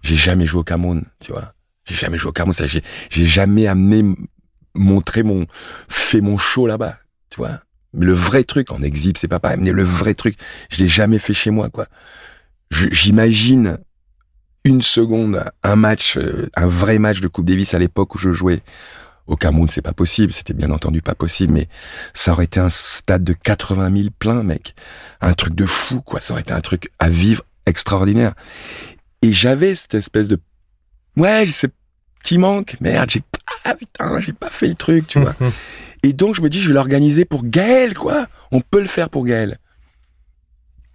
J'ai jamais joué au Cameroun, tu vois. J'ai jamais joué au Cameroun, j'ai j'ai jamais amené m- montrer mon fait mon show là-bas, tu vois. Mais le vrai truc en exhibe, c'est pas pareil, mais le vrai truc, je l'ai jamais fait chez moi quoi. J'imagine une seconde un match, euh, un vrai match de Coupe Davis à l'époque où je jouais au Cameroun, c'est pas possible, c'était bien entendu pas possible, mais ça aurait été un stade de 80 000 plein, mec. Un truc de fou, quoi. Ça aurait été un truc à vivre extraordinaire. Et j'avais cette espèce de, ouais, ce petit manque, merde, j'ai pas, putain, j'ai pas fait le truc, tu vois. (laughs) Et donc, je me dis, je vais l'organiser pour Gaël, quoi. On peut le faire pour Gaël.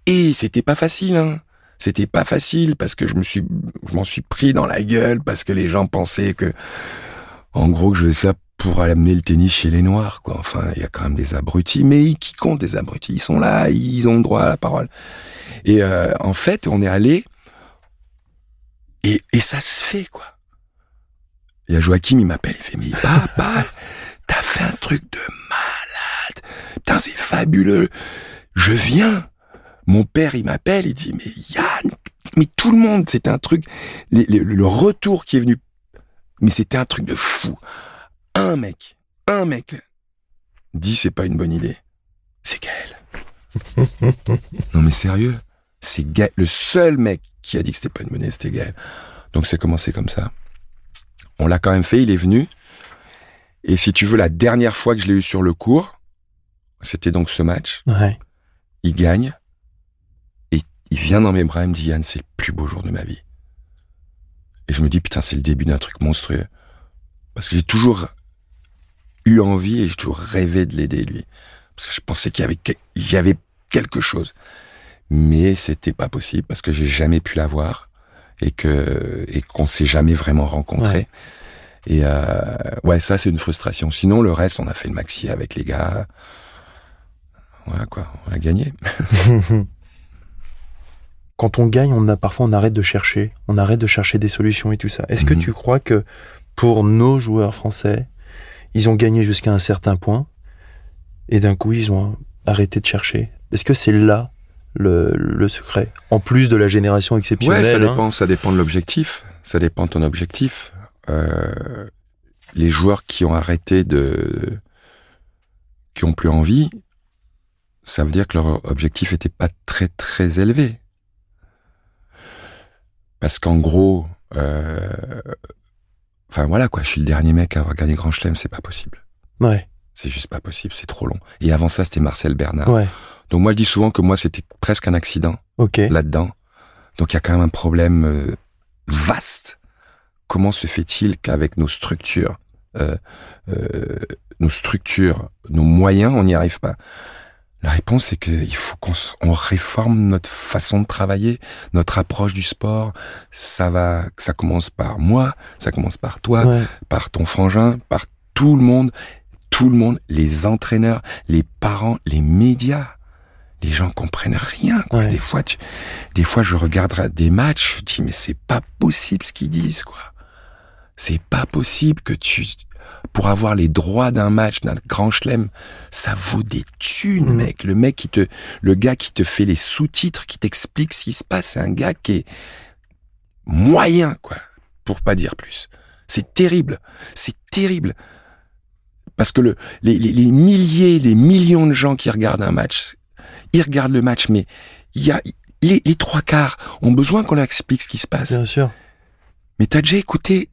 Et c'était pas facile, hein. C'était pas facile parce que je me suis, je m'en suis pris dans la gueule parce que les gens pensaient que, en gros, que je faisais ça pour amener le tennis chez les Noirs, quoi. Enfin, il y a quand même des abrutis, mais qui comptent des abrutis Ils sont là, ils ont le droit à la parole. Et euh, en fait, on est allé et, ça se fait, quoi. Il y a Joachim, il m'appelle, il fait, mais papa, (laughs) t'as fait un truc de malade. Putain, c'est fabuleux. Je viens. Mon père, il m'appelle, il dit, mais Yann, mais tout le monde, c'était un truc, le retour qui est venu, mais c'était un truc de fou. Un mec, un mec, dit, c'est pas une bonne idée. C'est Gaël. (laughs) non, mais sérieux, c'est Gaël, le seul mec qui a dit que c'était pas une bonne idée, c'était Gaël. Donc c'est commencé comme ça. On l'a quand même fait, il est venu. Et si tu veux, la dernière fois que je l'ai eu sur le cours, c'était donc ce match. Ouais. Il gagne. Et il vient dans mes bras, il me dit Yann, c'est le plus beau jour de ma vie. Et je me dis, putain, c'est le début d'un truc monstrueux. Parce que j'ai toujours eu envie et j'ai toujours rêvé de l'aider, lui. Parce que je pensais qu'il y avait, que- il y avait quelque chose. Mais c'était pas possible parce que j'ai jamais pu l'avoir et que, et qu'on s'est jamais vraiment rencontrés. Ouais. Et euh, ouais, ça c'est une frustration. Sinon, le reste, on a fait le maxi avec les gars. Voilà quoi, on a gagné. (laughs) Quand on gagne, on a parfois on arrête de chercher, on arrête de chercher des solutions et tout ça. Est-ce que Mhm. tu crois que pour nos joueurs français, ils ont gagné jusqu'à un certain point et d'un coup ils ont arrêté de chercher? Est-ce que c'est là le, le secret? En plus de la génération exceptionnelle. Ouais, ça hein. dépend, ça dépend de l'objectif. Ça dépend de ton objectif. Euh, les joueurs qui ont arrêté de, qui ont plus envie, ça veut dire que leur objectif était pas très très élevé. Parce qu'en gros, euh, enfin voilà quoi, je suis le dernier mec à avoir gagné Grand Chelem, c'est pas possible. Ouais, C'est juste pas possible, c'est trop long. Et avant ça, c'était Marcel Bernard. ouais, Donc moi, je dis souvent que moi, c'était presque un accident ok. là-dedans. Donc il y a quand même un problème euh, vaste. Comment se fait-il qu'avec nos structures, euh, nos structures, nos moyens, on n'y arrive pas? La réponse, c'est qu'il faut qu'on on réforme notre façon de travailler, notre approche du sport. Ça va, ça commence par moi, ça commence par toi, Ouais. par ton frangin, par tout le monde, tout le monde, les entraîneurs, les parents, les médias. Les gens comprennent rien, quoi. Ouais. Des fois, tu, des fois, je regarde des matchs, je dis, mais c'est pas possible ce qu'ils disent, quoi. C'est pas possible que tu, pour avoir les droits d'un match, d'un grand chelem, ça vaut des thunes, Mhm. mec. Le mec qui te, le gars qui te fait les sous-titres, qui t'explique ce qui se passe, c'est un gars qui est moyen, quoi. Pour pas dire plus. C'est terrible. C'est terrible. Parce que le, les, les, les milliers, les millions de gens qui regardent un match, ils regardent le match, mais il y a, les, les trois quarts ont besoin qu'on leur explique ce qui se passe. Bien sûr. Mais t'as déjà écouté,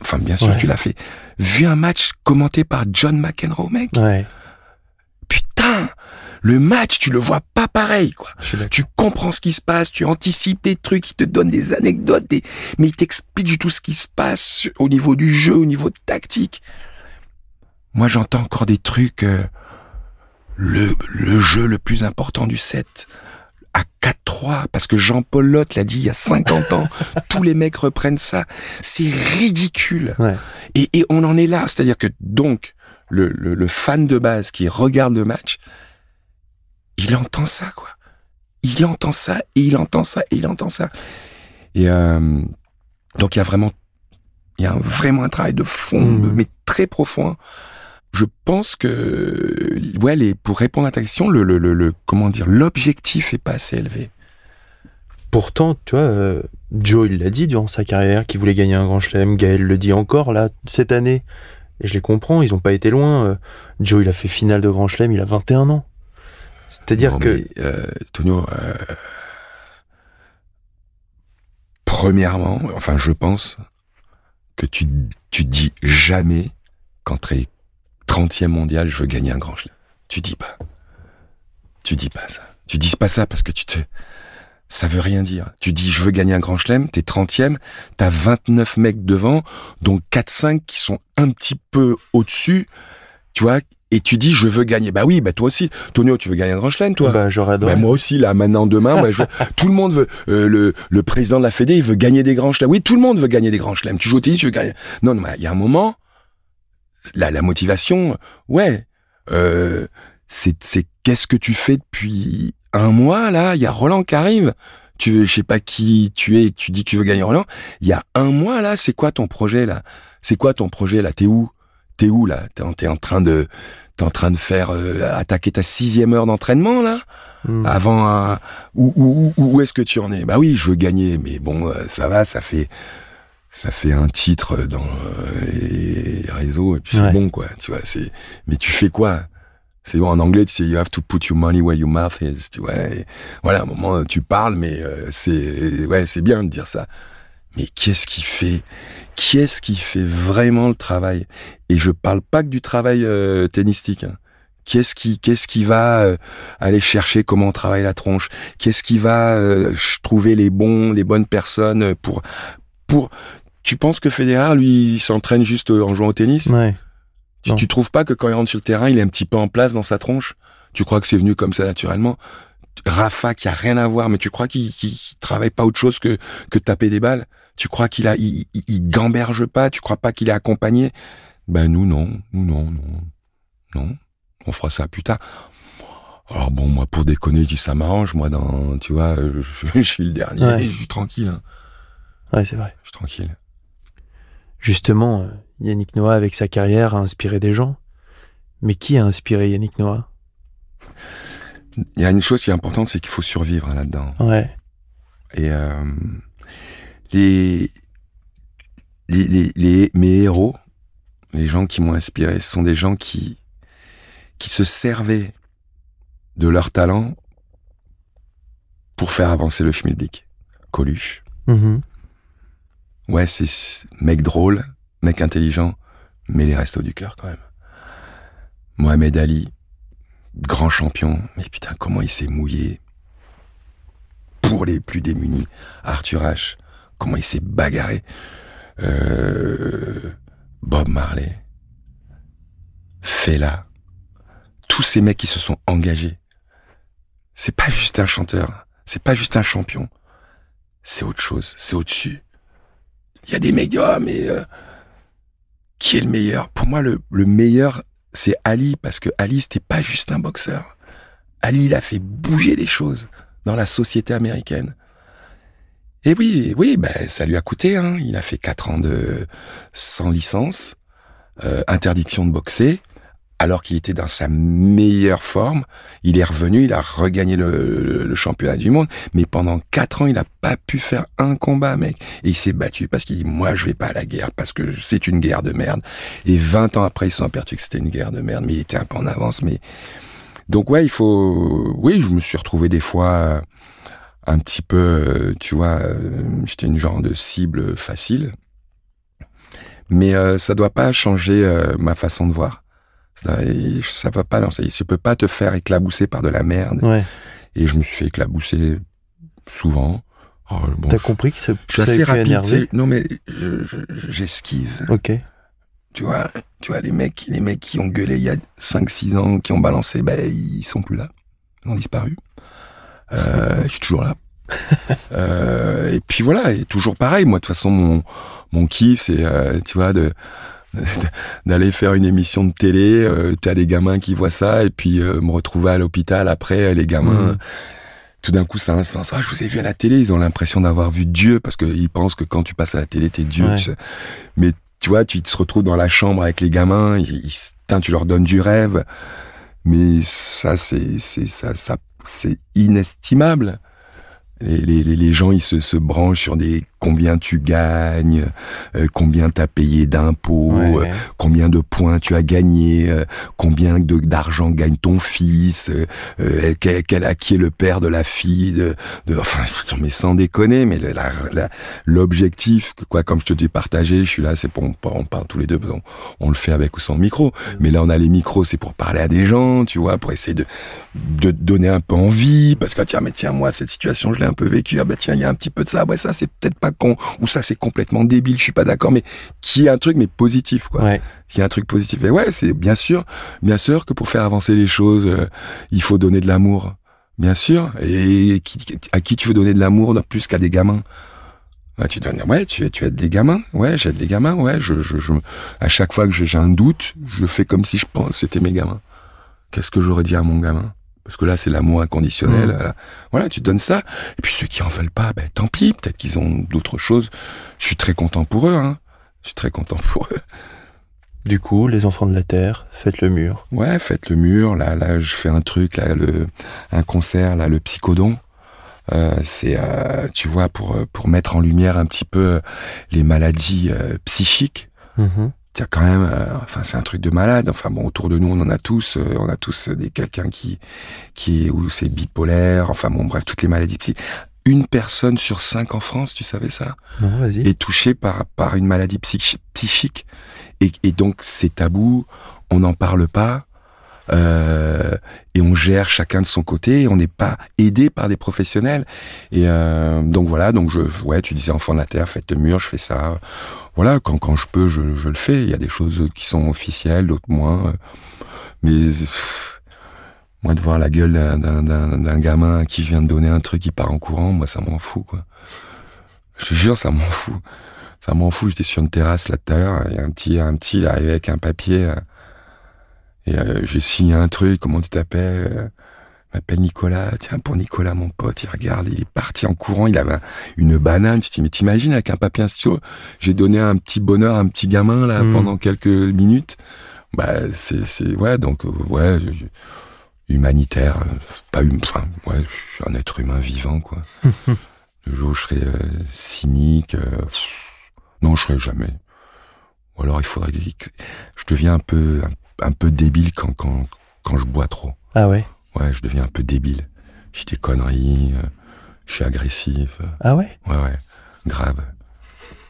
enfin bien sûr Ouais. tu l'as fait, vu un match commenté par John McEnroe, mec Ouais. Putain, le match, tu le vois pas pareil, quoi. Tu comprends ce qui se passe, tu anticipes les trucs, il te donne des anecdotes, des... mais il t'explique du tout ce qui se passe au niveau du jeu, au niveau tactique. Moi, j'entends encore des trucs. euh, le, le jeu le plus important du set à 4-3, parce que Jean-Paul Lotte l'a dit il y a 50 ans, (laughs) tous les mecs reprennent ça. C'est ridicule. Ouais. Et, et on en est là. C'est-à-dire que donc, le, le, le fan de base qui regarde le match, il entend ça, quoi. Il entend ça, et il entend ça, et il entend ça. Et euh, donc, il y a vraiment, il y a un- vraiment un travail de fond, Mhm. mais très profond. Je pense que, ouais, les, pour répondre à ta question, le, le, le, le- comment dire, l'objectif est pas assez élevé. Pourtant, tu vois, euh, Joe, il l'a dit durant sa carrière qu'il voulait gagner un grand chelem. Gaël le dit encore, là, cette année. Et je les comprends, ils ont pas été loin. Euh, Joe, il a fait finale de grand chelem, il a 21 ans. C'est-à-dire que. mais, euh, Tonio, premièrement, enfin, je pense que tu, tu dis jamais qu'entre 30e mondial, je veux gagner un grand chelem. Tu dis pas. Tu dis pas ça. Tu dis pas ça parce que tu te, ça veut rien dire. Tu dis, je veux gagner un grand chelem, t'es 30e, t'as 29 mecs devant, dont 4-5 qui sont un petit peu au-dessus, tu vois, et tu dis, je veux gagner. Bah oui, bah toi aussi. Tonio, tu veux gagner un grand chelem, toi? Bah, j'aurais adoré. Ben moi aussi, là, maintenant, demain, moi, je- (laughs) tout le monde veut, euh, le, le président de la Fédé, il veut gagner des grands chelems. Oui, tout le monde veut gagner des grands chelems. Tu joues au tennis, tu veux gagner. Non, non, mais il y a un moment, la, la motivation, ouais, euh, c'est, c'est qu'est-ce que tu fais depuis un mois, là? Il y a Roland qui arrive. Tu, je sais pas qui tu es, tu dis que tu veux gagner Roland. Il y a un mois, là, c'est quoi ton projet, là? C'est quoi ton projet, là? T'es où? T'es où, là? T'es en, en train de, t'es en train de faire, euh, attaquer ta sixième heure d'entraînement, là? Hmm. avant un... où, où, où, où est-ce que tu en es? Bah oui, je veux gagner, mais bon, euh, ça va, ça fait ça fait un titre dans euh, les réseaux et puis c'est bon quoi, tu vois, c'est mais tu fais quoi? C'est en anglais, tu sais you have to put your money where your mouth is, tu vois. voilà, à un moment tu parles mais euh, c'est ouais, c'est bien de dire ça. Mais qui est-ce qui fait qui est-ce qui fait vraiment le travail? Et je parle pas que du travail euh, tennistique. Hein. Qu'est-ce qui, qu'est-ce qui va euh, aller chercher comment on travaille la tronche? Qu'est-ce qui va euh, trouver les bons, les bonnes personnes pour, pour. Tu penses que Federer, lui, s'entraîne juste euh, en jouant au tennis? Ouais. Tu, tu trouves pas que quand il rentre sur le terrain, il est un petit peu en place dans sa tronche Tu crois que c'est venu comme ça naturellement? Rafa, qui a rien à voir, mais tu crois qu'il, qu'il travaille pas autre chose que que taper des balles? Tu crois qu'il a, il, il, il gamberge pas? Tu crois pas qu'il est accompagné? Ben nous non, nous non, non, non. On fera ça plus tard. Alors bon, moi pour déconner, je dis ça m'arrange. Moi dans, tu vois, je, je suis le dernier, Ouais. je suis tranquille, hein. Ouais, c'est vrai. je suis tranquille. Justement, euh, Yannick Noah, avec sa carrière, a inspiré des gens. Mais qui a inspiré Yannick Noah? Il y a une chose qui est importante, c'est qu'il faut survivre hein, là-dedans. Ouais. Et euh, les, les, les, les- mes héros, les gens qui m'ont inspiré, ce sont des gens qui, qui se servaient de leur talent pour faire avancer le schmilblick. Coluche. Mhm. Ouais, c'est mec drôle, mec intelligent, mais les restos du cœur quand même. Mohamed Ali, grand champion, mais putain, comment il s'est mouillé pour les plus démunis. Arthur H, comment il s'est bagarré. Euh, Bob Marley, Fela, tous ces mecs qui se sont engagés. c'est pas juste un chanteur, c'est pas juste un champion. C'est autre chose, c'est au-dessus. Il y a des mecs ah, mais euh, qui est le meilleur Pour moi, le, le meilleur, c'est Ali, parce que Ali, c'était pas juste un boxeur. Ali, il a fait bouger les choses dans la société américaine. Et oui, oui, ben ça lui a coûté. Hein. Il a fait quatre ans de sans licence, euh, interdiction de boxer, alors qu'il était dans sa meilleure forme. Il est revenu, il a regagné le, championnat du monde, mais pendant quatre ans, il n'a pas pu faire un combat, mec. Et il s'est battu parce qu'il dit moi, je vais pas à la guerre parce que c'est une guerre de merde. Et 20 ans après, ils se sont aperçus que c'était une guerre de merde, mais il était un peu en avance. Mais donc ouais, il faut. Oui, je me suis retrouvé des fois un petit peu, euh, tu vois, euh, j'étais une genre de cible facile. Mais euh, ça doit pas changer ma façon de voir. Ça, ça va pas, non, ça, je peux pas te faire éclabousser par de la merde. Et je me suis fait éclabousser souvent. Oh, bon, T'as compris que ça, je suis assez rapide. Non mais j'esquive. ok. Tu vois, tu vois les mecs, les mecs qui ont gueulé il y a 5-6 ans, qui ont balancé, ben ils sont plus là, ils ont disparu. Euh, je suis toujours là. (laughs) euh, et puis voilà, et toujours pareil. Moi, de toute façon, mon, mon kiff, c'est, euh, tu vois, de (laughs) d'aller faire une émission de télé. Euh, tu as des gamins qui voient ça, et puis euh, me retrouver à l'hôpital après, les gamins. Mmh. Tout d'un coup, ça a un sens. Ah, je vous ai vu à la télé. Ils ont l'impression d'avoir vu Dieu parce qu'ils pensent que quand tu passes à la télé, t'es Dieu. Mais tu vois, tu te retrouves dans la chambre avec les gamins. Ils, ils, tu leur donnes du rêve. Mais ça, c'est, c'est, ça, ça c'est inestimable. Les, les, les, gens, ils se, se branchent sur des combien tu gagnes, euh, combien t'as payé d'impôts, euh, combien de points tu as gagné, euh, combien d'argent gagne ton fils, quel, à qui est le père de la fille, de, de (laughs) enfin, mais sans déconner, mais l'objectif, quoi, comme je te dis partagé, je suis là, c'est pour on, parle tous les deux, on, on, le fait avec ou sans micro, mm. mais là on a les micros, c'est pour parler à des gens, tu vois, pour essayer de de donner un peu envie, parce que tiens, mais tiens, moi cette situation, je l'ai un peu vécue, ah bah tiens, il y a un petit peu de ça, ouais, ça c'est peut-être pas con, ou ça c'est complètement débile, je suis pas d'accord, mais qui a un truc mais positif quoi. Ouais. Qui a un truc positif. Et ouais, c'est bien sûr, bien sûr que pour faire avancer les choses, euh, il faut donner de l'amour, bien sûr. Et à qui tu veux donner de l'amour plus qu'à des gamins? Tu donnes, ouais, tu, tu aides des gamins, ouais, j'aide des gamins, ouais, je, je, je, à chaque fois que j'ai un doute, je fais comme si je pense c'était mes gamins. Qu'est-ce que j'aurais dit à mon gamin? Parce que là, c'est l'amour inconditionnel. Mmh. Voilà, tu donnes ça. Et puis ceux qui en veulent pas, ben tant pis. Peut-être qu'ils ont d'autres choses. Je suis très content pour eux. Hein. Je suis très content pour eux. Du coup, les enfants de la terre, faites le mur. Ouais, faites le mur. Là, là, je fais un truc, là, le, un concert, là, le psychodon. Euh, c'est, euh, tu vois, pour pour mettre en lumière un petit peu les maladies euh, psychiques. Mmh a quand même, euh, enfin c'est un truc de malade. Enfin bon, autour de nous, on en a tous, euh, on a tous des quelqu'un qui qui ou c'est bipolaire. Enfin bon, bref, toutes les maladies psychiques. Une personne sur cinq en France, tu savais ça? Non, vas-y. Est touchée par par une maladie psychique et, et donc c'est tabou. On n'en parle pas. Euh, et on gère chacun de son côté, et on n'est pas aidé par des professionnels. Et euh, donc voilà, donc je, ouais, tu disais enfant de la terre, faites le mur, je fais ça voilà, quand, quand je peux, je, je, le fais. Il y a des choses qui sont officielles, d'autres moins. Mais moi, de voir la gueule d'un gamin qui vient de donner un truc qui part en courant, moi, ça m'en fout, quoi. Je te jure, ça m'en fout. Ça m'en fout. J'étais sur une terrasse là tout à l'heure, il un petit, un petit, il arrivé avec un papier. Euh, et euh, j'ai signé un truc, comment tu t'appelles euh, m'appelle Nicolas, tiens, pour Nicolas, mon pote, il regarde, il est parti en courant, il avait une banane, tu te dis, mais t'imagines, avec un papier, stylo, j'ai donné un petit bonheur à un petit gamin, là, hmm. pendant quelques minutes. Bah, c'est, c'est, ouais, donc, euh, ouais, humanitaire, euh, pas une, enfin, ouais, je suis un être humain vivant, quoi. (laughs) Le jour où je serais euh, cynique, non, je serais jamais. Ou alors, il faudrait, je deviens un peu, un, un peu débile quand, quand, quand je bois trop. Ah ouais? Ouais, je deviens un peu débile. J'ai des conneries, euh, je suis agressif. Ah ouais? Ouais, ouais, grave.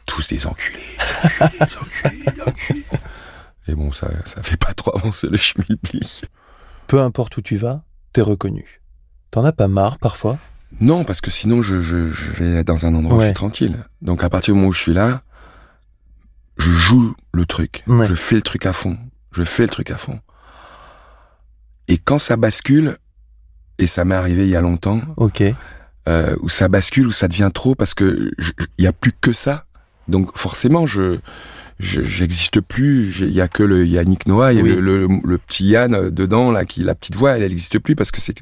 Tous (laughs) des enculés, des enculés, des enculés. Et bon, ça, ça fait pas trop avancer le schmilblick. Peu importe où tu vas, t'es reconnu. T'en as pas marre parfois? Non, parce que sinon je, je, je vais dans un endroit où je suis tranquille. Donc à partir du moment où je suis là, je joue le truc. Ouais. Je fais le truc à fond. Je fais le truc à fond. Et quand ça bascule, et ça m'est arrivé il y a longtemps, Ok. euh, où ça bascule, où ça devient trop parce que il y a plus que ça. Donc forcément, je je- j'existe plus. Il y a que le Yannick Noah, il y a Oui. le, le, le petit Yann euh, dedans là, qui la petite voix, elle n'existe plus parce que c'est.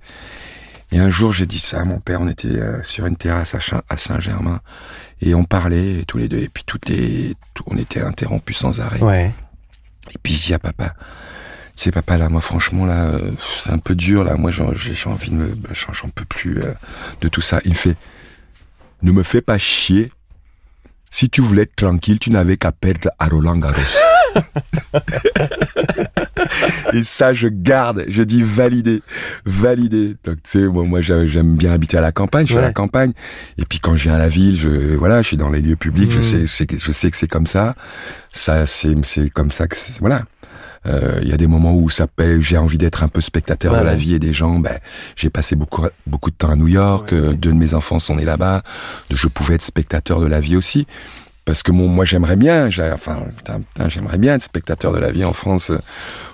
Et un jour, j'ai dit ça à mon père. On était euh, sur une terrasse à, Saint-Germain et on parlait tous les deux. Et puis toutes les, on était interrompus sans arrêt. Ouais. Et puis j'ai dit à papa, sais papa là, moi franchement là, euh, c'est un peu dur là. Moi j'ai envie de me, bah, j'en peux plus euh, de tout ça. Il me fait, ne me fais pas chier. Si tu voulais être tranquille, tu n'avais qu'à perdre à Roland Garros. (laughs) Et ça, je garde. Je dis validé, validé. Donc, tu sais, moi, moi, j'a- j'aime bien habiter à la campagne. Je suis à la campagne. Et puis, quand je viens à la ville, je, voilà, je suis dans les lieux publics. Je Mm. sais, c'est- je sais que c'est comme ça. Ça, c'est, c'est comme ça que, c'est- voilà. Euh, Il y a des moments où ça paie, j'ai envie d'être un peu spectateur Ouais, de la vie et des gens. Ben, j'ai passé beaucoup, beaucoup de temps à New York. Ouais, euh. Deux de mes enfants sont nés là-bas. Je pouvais être spectateur de la vie aussi. Parce que mon, moi, j'aimerais bien, enfin, j'aimerais bien être spectateur de la vie en France, euh,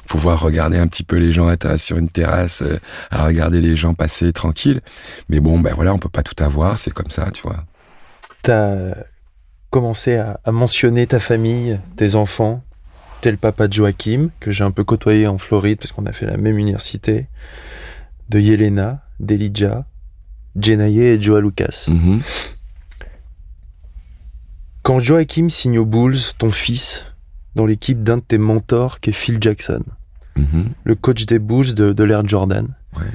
pouvoir regarder un petit peu les gens être sur une terrasse, euh, à regarder les gens passer tranquille. Mais bon, ben voilà, on peut pas tout avoir, c'est comme ça, tu vois. T'as commencé à, à mentionner ta famille, tes enfants? T'es le papa de Joachim, que j'ai un peu côtoyé en Floride, parce qu'on a fait la même université. De Yelena, d'Elijah, Jenaye et Joa Lucas. Mhm. Quand Joachim signe aux Bulls, ton fils, dans l'équipe d'un de tes mentors, qui est Phil Jackson, Mhm. le coach des Bulls de, de l'ère Jordan, Ouais.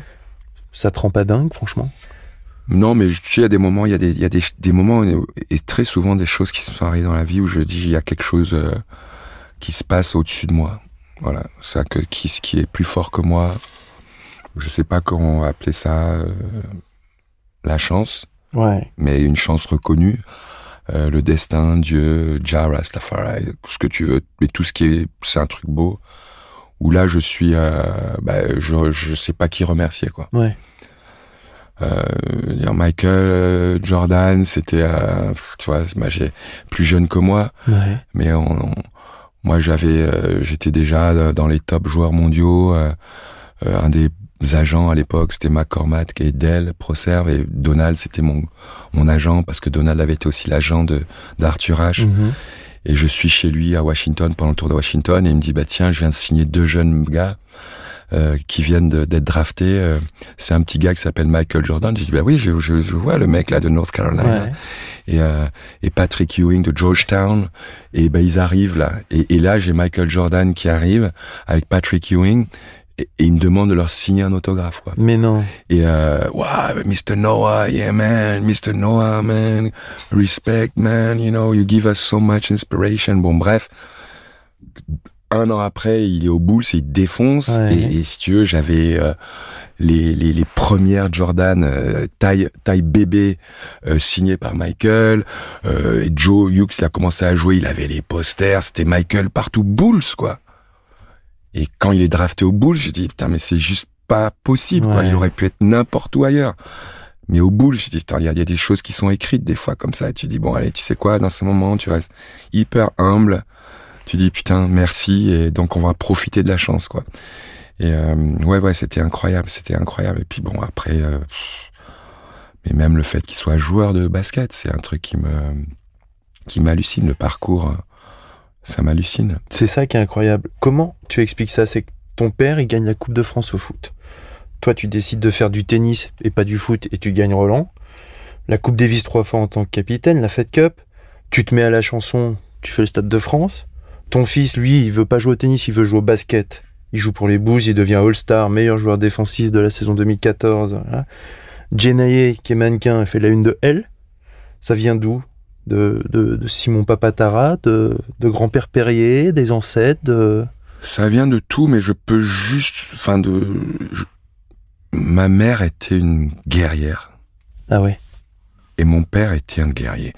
ça te rend pas dingue, franchement? Non, mais tu sais, il y a des moments, il y a des, il y a des, des moments et- et très souvent des choses qui se sont arrivées dans la vie où je dis il y a quelque chose euh, qui se passe au-dessus de moi. Voilà, ça que qui, ce qui est plus fort que moi. Je sais pas comment appeler ça, euh, la chance, Ouais. mais une chance reconnue. Euh, le destin, Dieu, Jah, Rastafari, ce que tu veux, mais tout ce qui est, c'est un truc beau. Où là, je suis, euh, bah, je, je sais pas qui remercier, quoi. Ouais. Euh, Michael Jordan, c'était, tu vois, j'ai plus jeune que moi, Ouais. mais on, on- moi j'avais, euh, j'étais déjà dans les top joueurs mondiaux. euh, euh, un des agents à l'époque, c'était McCormack et Dell Proserve et Donald, c'était mon mon agent parce que Donald avait été aussi l'agent de d'Arthur Ashe. Mhm. Et je suis chez lui à Washington pendant le tour de Washington et il me dit bah tiens je viens de signer deux jeunes gars euh, qui viennent d'être draftés. euh, c'est un petit gars qui s'appelle Michael Jordan. J'ai dit bah oui je, je, je vois le mec là de North Carolina Ouais. et, euh, et Patrick Ewing de Georgetown et ben ils arrivent là et, et là j'ai Michael Jordan qui arrive avec Patrick Ewing et, et ils me demandent de leur signer un autographe quoi. Mais non. Et euh, wow, Mr. Noah, yeah man, Mr. Noah, man, respect, man, you know, you give us so much inspiration. Bon, bref, un an après, il est au Bulls, il défonce. Ouais. Et, et si tu veux, j'avais euh, les, les, les premières Jordan euh, taille taille bébé euh, signées par Michael. Et Joe Hughes, il a commencé à jouer, il avait les posters, c'était Michael partout, Bulls quoi. Et quand il est drafté au Bulls, j'ai dit putain mais c'est juste pas possible quoi. Il aurait pu être n'importe où ailleurs. Mais au Bulls, j'ai dit il y, y a des choses qui sont écrites des fois comme ça. Et tu dis bon allez, tu sais quoi, dans ce moment, tu restes hyper humble. Tu dis putain merci et donc on va profiter de la chance quoi. Et euh, ouais ouais, c'était incroyable, c'était incroyable. Et puis bon après, euh, mais même le fait qu'il soit joueur de basket, c'est un truc qui me qui m'hallucine. Le parcours, euh, ça m'hallucine. C'est ça qui est incroyable. Comment tu expliques ça? C'est que ton père, il gagne la Coupe de France au foot. Toi, tu décides de faire du tennis et pas du foot et tu gagnes Roland. La Coupe Davis trois fois en tant que capitaine, la Fed Cup. Tu te mets à la chanson, tu fais le Stade de France. Ton fils, lui, il veut pas jouer au tennis, il veut jouer au basket. Il joue pour les Bulls, il devient All-Star, meilleur joueur défensif de la saison 2014. Voilà. Qui est mannequin, fait la une de L. Ça vient d'où? De, de, de Simon Papatara, de, de grand-père Perrier, des ancêtres, de... Ça vient de tout, mais je peux juste, enfin de, je- ma mère était une guerrière Ah ouais? et mon père était un guerrier.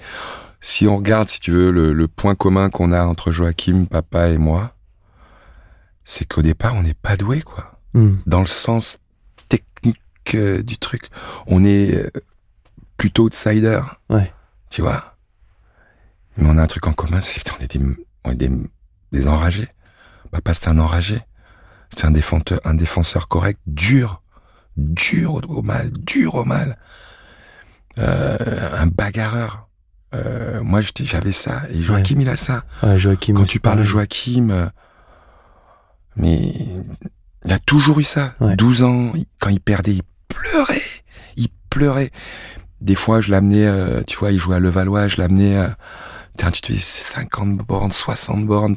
Si on regarde, si tu veux, le, le point commun qu'on a entre Joachim, papa et moi, c'est qu'au départ, on n'est pas doué, quoi. Hmm. Dans le sens technique euh, du truc, on est euh, plutôt outsider. Ouais. Tu vois. Mais on a un truc en commun, c'est qu'on est des, on est des, des enragés. Papa, c'était un enragé. C'est un défenseur, un défenseur correct, dur, dur au, mal, dur au mal. Euh, un bagarreur. Euh, moi, j'avais ça. Et Joachim, il a ça. Joachim Quand tu parles de Joachim, euh, mais il a toujours eu ça. 12 ans, quand il perdait, il pleurait. Il pleurait. Des fois, je l'amenais, euh, tu vois, il jouait à Levallois, je l'amenais, euh, tu te fais 50 bornes, 60 bornes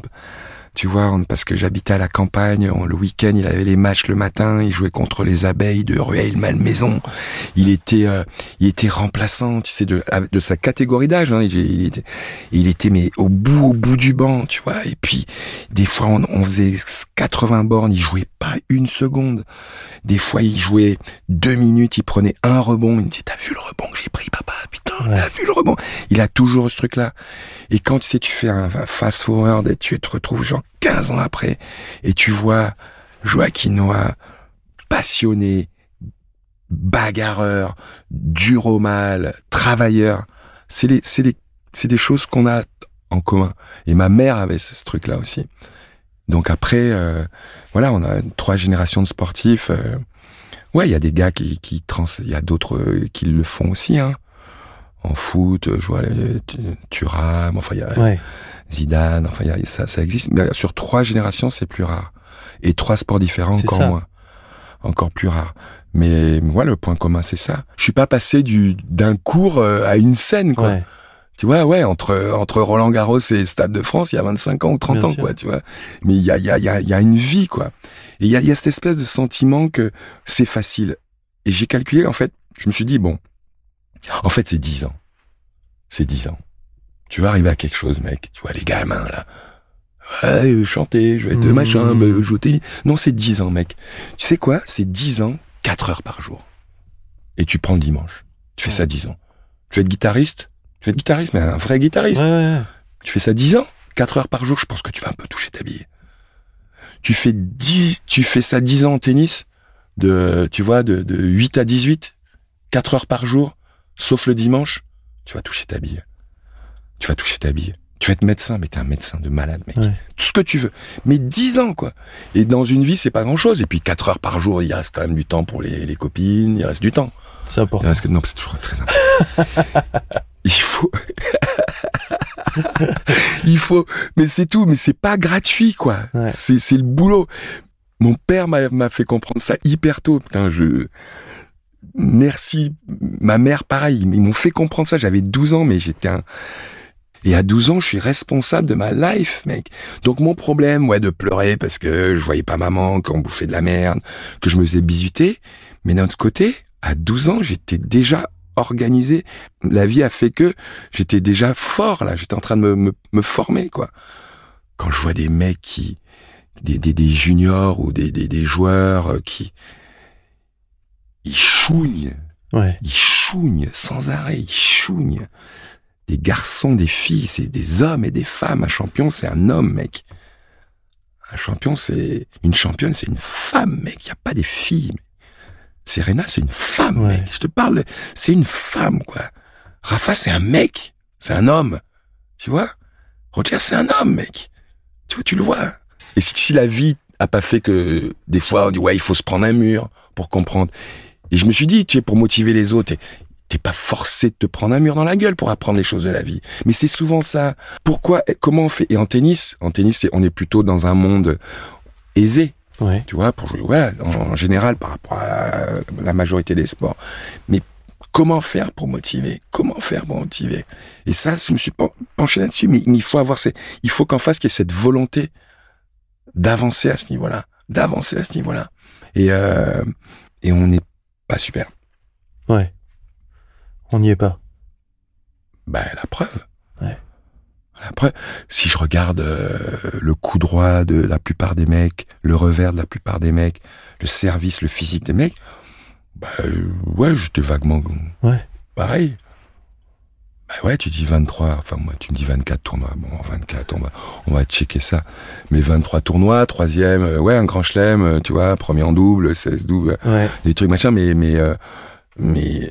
tu vois, parce que j'habitais à la campagne, le week-end, il avait les matchs le matin, il jouait contre les abeilles de Rueil-Malmaison. Il était, euh, il était remplaçant, tu sais, de, de sa catégorie d'âge. Hein, il, était, il était mais au bout, au bout du banc, tu vois. Et puis, des fois, on, on faisait 80 bornes, il jouait pas une seconde. Des fois, il jouait deux minutes, il prenait un rebond. Il me disait, t'as vu le rebond que j'ai pris, papa? Putain, t'as vu le rebond? Il a toujours ce truc-là. Et quand tu sais, tu fais un fast forward et tu te retrouves genre 15 ans après et tu vois Joaquin passionné, bagarreur, dur au mal, travailleur. C'est les, c'est c'est des choses qu'on a en commun. Et ma mère avait ce, truc-là aussi. Donc après, euh, voilà, on a trois générations de sportifs. Euh, ouais, il y a des gars qui, trans, il y a d'autres euh, qui le font aussi, hein en foot, je vois les Thuram, enfin il y a Zidane, enfin y a, ça, ça existe. Mais sur trois générations, c'est plus rare. Et trois sports différents, encore moins. Encore plus rare. Mais moi, le point commun, c'est ça. Je suis pas passé du d'un cours euh, à une scène, quoi. Tu vois, ouais, entre entre Roland Garros et Stade de France, il y a 25 ans ou 30 ans, quoi, tu vois. Mais il y a il y a il y a, une vie, quoi. Et il y a, y a cette espèce de sentiment que c'est facile. Et j'ai calculé, en fait, je me suis dit bon, en fait, c'est dix ans. C'est dix ans. Tu vas arriver à quelque chose, mec. Tu vois, les gamins, là. Ouais, chanter, je vais être mmh. machin, me jouer Non, c'est dix ans, mec. Tu sais quoi? C'est dix ans, quatre heures par jour. Et tu prends le dimanche. Tu fais ça dix ans. Tu vas être guitariste? Tu vas être guitariste, mais un vrai guitariste. Tu fais ça dix ans, quatre heures par jour, je pense que tu vas un peu toucher ta bille. Tu fais dix, tu fais ça dix ans en tennis, de, tu vois, de, de 8 à 18, quatre heures par jour, sauf le dimanche, tu vas toucher ta bille. Tu vas toucher ta bille. Tu vas être médecin, mais t'es un médecin de malade, mec. Tout ce que tu veux. Mais 10 ans, quoi. Et dans une vie, c'est pas grand chose. Et puis 4 heures par jour, il reste quand même du temps pour les, copines, il reste du temps. C'est important. Il Non, c'est toujours très important. (laughs) il faut. (laughs) il faut. Mais c'est tout. Mais c'est pas gratuit, quoi. C'est le boulot. Mon père m'a fait comprendre ça hyper tôt. Putain, je merci. Ma mère, pareil, ils m'ont fait comprendre ça. J'avais 12 ans, mais j'étais un... Et à 12 ans, je suis responsable de ma life, mec. Donc mon problème, ouais, de pleurer parce que je voyais pas maman, qu'on bouffait de la merde, que je me faisais bisuter. Mais d'un autre côté, à 12 ans, j'étais déjà organisé. La vie a fait que j'étais déjà fort, là. J'étais en train de me, me, former, quoi. Quand je vois des mecs qui, des, des, des juniors ou des, des, des joueurs euh, qui, ils chouignent. Ouais. Ils chouignent sans arrêt, ils chouignent. Des garçons, des filles, c'est des hommes et des femmes. Un champion, c'est un homme, mec. Un champion, c'est une championne, c'est une femme, mec. Il y a pas des filles. Serena, c'est une femme, mec. Je te parle, c'est une femme, quoi. Rafa, c'est un mec, c'est un homme. Tu vois? Roger, c'est un homme, mec. Tu vois, tu le vois. Et si la vie a pas fait que des fois on dit ouais, il faut se prendre un mur pour comprendre. Et je me suis dit, tu sais, pour motiver les autres, t'es pas forcé de te prendre un mur dans la gueule pour apprendre les choses de la vie. Mais c'est souvent ça. Pourquoi, comment on fait? Et en tennis, en tennis, on est plutôt dans un monde aisé. Ouais. Tu vois, pour ouais, en, général par rapport à la majorité des sports. Mais comment faire pour motiver? Comment faire pour motiver? Et ça, je me suis penché là-dessus. Mais il faut avoir, il faut qu'en face qu'il y ait cette volonté d'avancer à ce niveau-là, d'avancer à ce niveau-là. Et euh, et on n'est pas super. Ouais. On n'y est pas. Ben, la preuve. Ouais. La preuve. Si je regarde euh, le coup droit de la plupart des mecs, le revers de la plupart des mecs, le service, le physique des mecs, bah ouais, j'étais vaguement. Ouais. Pareil. Bah ouais, tu dis 23, enfin moi tu me dis 24 tournois. Bon, 24, on va, on va checker ça. Mais 23 tournois, troisième, euh, ouais, un grand chelem, tu vois, premier en double, 16 double, ouais. des trucs machin, mais mais euh, mais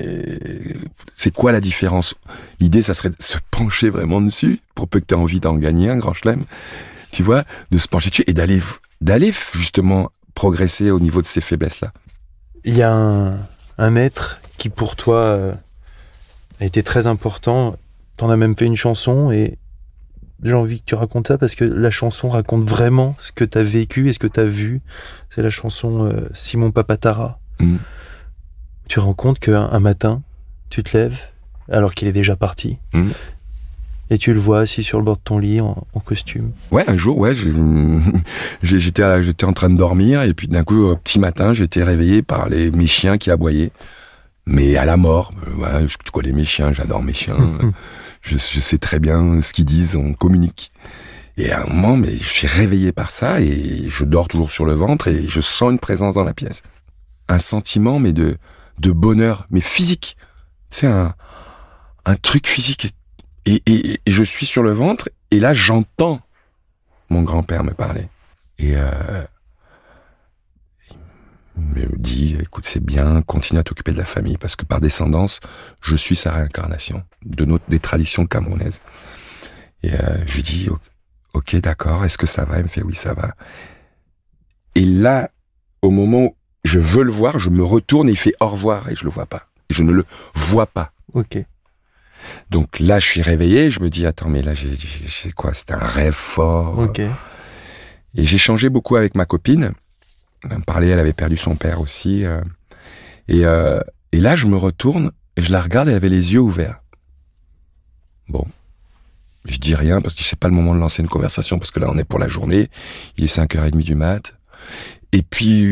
c'est quoi la différence? L'idée, ça serait de se pencher vraiment dessus, pour peu que tu aies envie d'en gagner un grand chelem, tu vois, de se pencher dessus et d'aller d'aller justement progresser au niveau de ces faiblesses-là. Il y a un, un maître qui pour toi euh, a été très important. T'en as même fait une chanson et j'ai envie que tu racontes ça parce que la chanson raconte vraiment ce que t'as vécu et ce que t'as vu. C'est la chanson euh, Simon Papatara. Mm. Tu rends compte qu'un un matin, tu te lèves alors qu'il est déjà parti. Mm. Et tu le vois assis sur le bord de ton lit en, en costume. Ouais, un jour, ouais, (laughs) j'étais j'étais en train de dormir et puis d'un coup, au petit matin, été réveillé par les mes chiens qui aboyaient, mais à la mort. Ouais, je- tu connais mes chiens, j'adore mes chiens. (laughs) je, je sais très bien ce qu'ils disent, on communique. Et à un moment, mais je suis réveillé par ça et je dors toujours sur le ventre et je sens une présence dans la pièce. Un sentiment, mais de, de bonheur, mais physique. C'est un, un truc physique. Et, et- et je suis sur le ventre et là, j'entends mon grand-père me parler. Et euh, il me dit, écoute, c'est bien, continue à t'occuper de la famille parce que par descendance, je suis sa réincarnation de notre, des traditions camerounaises. Et euh, je dis, ok, d'accord, est-ce que ça va? Il me fait, oui, ça va. Et là, au moment je veux le voir, je me retourne et il fait au revoir et je le vois pas. Je ne le vois pas. Ok. Donc là, je suis réveillé, je me dis, attends, mais là, j'ai, quoi? C'était un rêve fort. Ok. Et j'ai changé beaucoup avec ma copine. Elle me parlait, elle avait perdu son père aussi. euh, et, euh, et là, je me retourne, et je la regarde, elle avait les yeux ouverts. Bon. Je dis rien parce que c'est pas le moment de lancer une conversation parce que là, on est pour la journée. Il est 5h30 du mat. Et puis,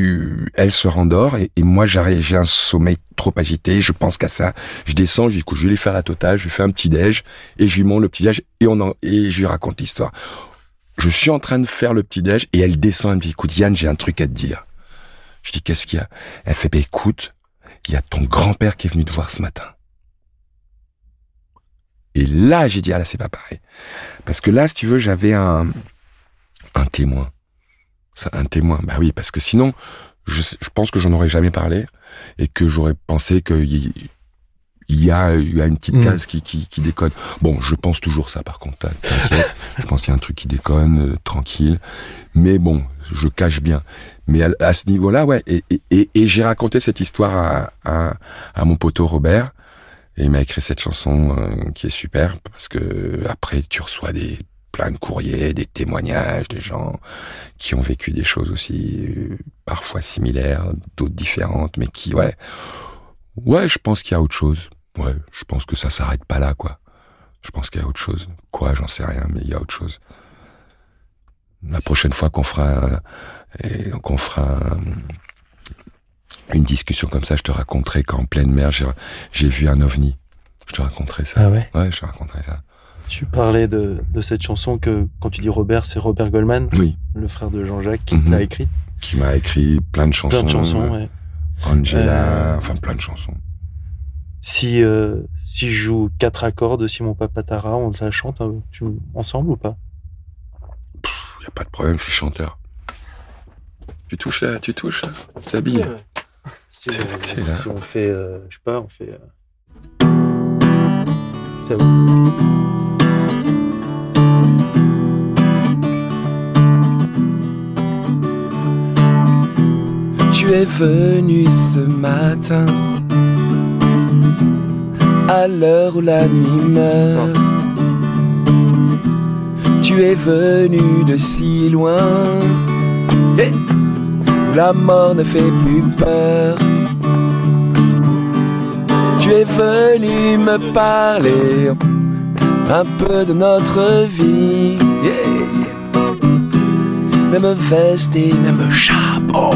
elle se rendort et, et moi, j'ai un sommeil trop agité. Je pense qu'à ça. Je descends, je dis, écoute, je vais lui faire la totale. Je lui fais un petit déj et je lui montre le petit déj et on en, et je lui raconte l'histoire. Je suis en train de faire le petit déj et elle descend, elle me dit, écoute, Yann, j'ai un truc à te dire. Je dis, qu'est-ce qu'il y a? Elle fait, bah, écoute, il y a ton grand-père qui est venu te voir ce matin. Et là, j'ai dit, ah là, c'est pas pareil. Parce que là, si tu veux, j'avais un, un témoin. Un témoin. Bah oui, parce que sinon, je, pense que j'en aurais jamais parlé et que j'aurais pensé qu'il y, il y a, il y a une petite Mm. case qui, qui, qui déconne. Bon, je pense toujours ça, par contre, t'inquiète. (laughs) je pense qu'il y a un truc qui déconne, euh, tranquille. Mais bon, je cache bien. Mais à, à ce niveau-là, ouais. Et, et, et, et j'ai raconté cette histoire à, à, à mon poteau Robert. Et il m'a écrit cette chanson euh, qui est super parce que après tu reçois des plein de courriers, des témoignages, des gens qui ont vécu des choses aussi euh, parfois similaires, d'autres différentes, mais qui ouais, ouais, je pense qu'il y a autre chose. Ouais, je pense que ça s'arrête pas là, quoi. Je pense qu'il y a autre chose. Quoi, j'en sais rien, mais il y a autre chose. La prochaine fois qu'on fera, et qu'on fera un- une discussion comme ça, je te raconterai qu'en pleine mer, j'ai, j'ai vu un ovni. Je te raconterai ça. Ah ouais? Ouais, je te raconterai ça. Tu parlais de, de cette chanson que, quand tu dis Robert, c'est Robert Goldman, Oui, le frère de Jean-Jacques, qui Mhm. l'a écrit. qui m'a écrit plein de chansons. Plein de chansons, ouais. Angela, Euh, enfin plein de chansons. Si, euh, si je joue quatre accords de Simon Papatara, on la chante tu- ensemble ou pas? Y a pas de problème, je suis chanteur. Tu touches là, tu touches là, tu t'habilles. Si, C'est- on- c'est là. si on fait, euh, je sais pas, on fait. euh, Ça va. Tu es venu ce matin à l'heure où la nuit meurt. Tu es venu de si loin où la mort ne fait plus peur. Tu es venu me parler un peu de notre vie. Même veste et même chapeau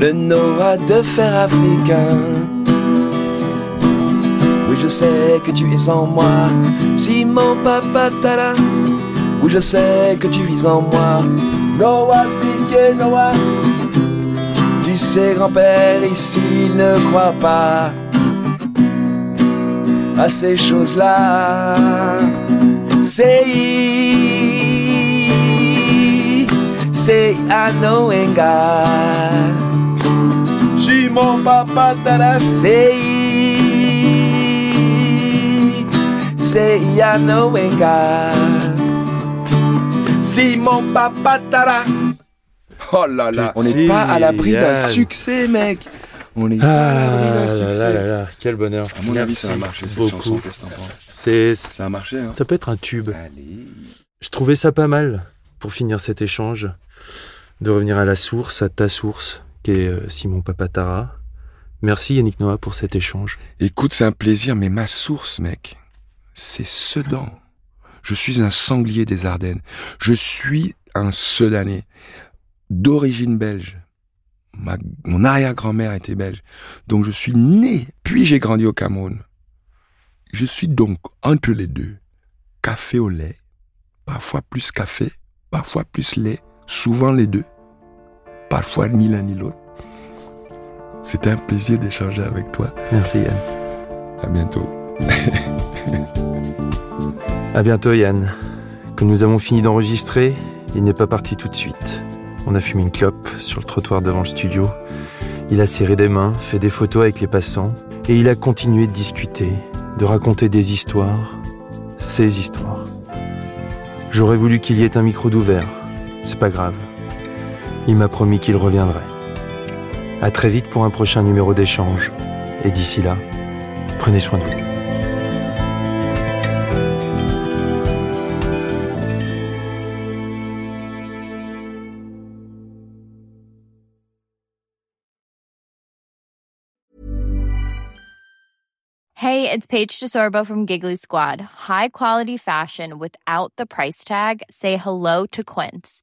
le Noah de fer africain. Oui, je sais que tu es en moi, Simon Papatala. Oui, je sais que tu vis en moi, Noah piqué Noah. Tu sais, grand-père, ici, ne croit pas à ces choses-là. C'est c'est Anoenga. Simon Papa Tarasei Sei Anoenga Simon Papa Tara Oh là là, on n'est pas à l'abri d'un succès, mec. On n'est pas à l'abri Ah d'un là succès. là là là, quel bonheur. À mon avis, ça marcher cette beaucoup. chanson. Qu'est-ce que t'en penses? C'est, Ça a marché, hein ça peut être un tube. Allez. Je trouvais ça pas mal pour finir cet échange, de revenir à la source, à ta source, qui euh, Simon Papatara. Merci Yannick Noah pour cet échange. Écoute, c'est un plaisir, mais ma source, mec, c'est Sedan. Je suis un sanglier des Ardennes. Je suis un Sedanais d'origine belge. Mon arrière-grand-mère était belge. Donc je suis né, puis j'ai grandi au Cameroun. Je suis donc entre les deux. Café au lait. Parfois plus café, parfois plus lait. Souvent les deux. Parfois ni l'un ni l'autre. C'était un plaisir d'échanger avec toi. Merci Yann. À bientôt. (laughs) À bientôt Yann. Que nous avons fini d'enregistrer, il n'est pas parti tout de suite. On a fumé une clope sur le trottoir devant le studio. Il a serré des mains, fait des photos avec les passants, et il a continué de discuter, de raconter des histoires, ses histoires. J'aurais voulu qu'il y ait un micro d'ouvert. C'est pas grave. Il m'a promis qu'il reviendrait. À très vite pour un prochain numéro d'échange. Et d'ici là, prenez soin de vous. Hey, it's Paige DeSorbo from Giggly Squad. High quality fashion without the price tag. Say hello to Quince.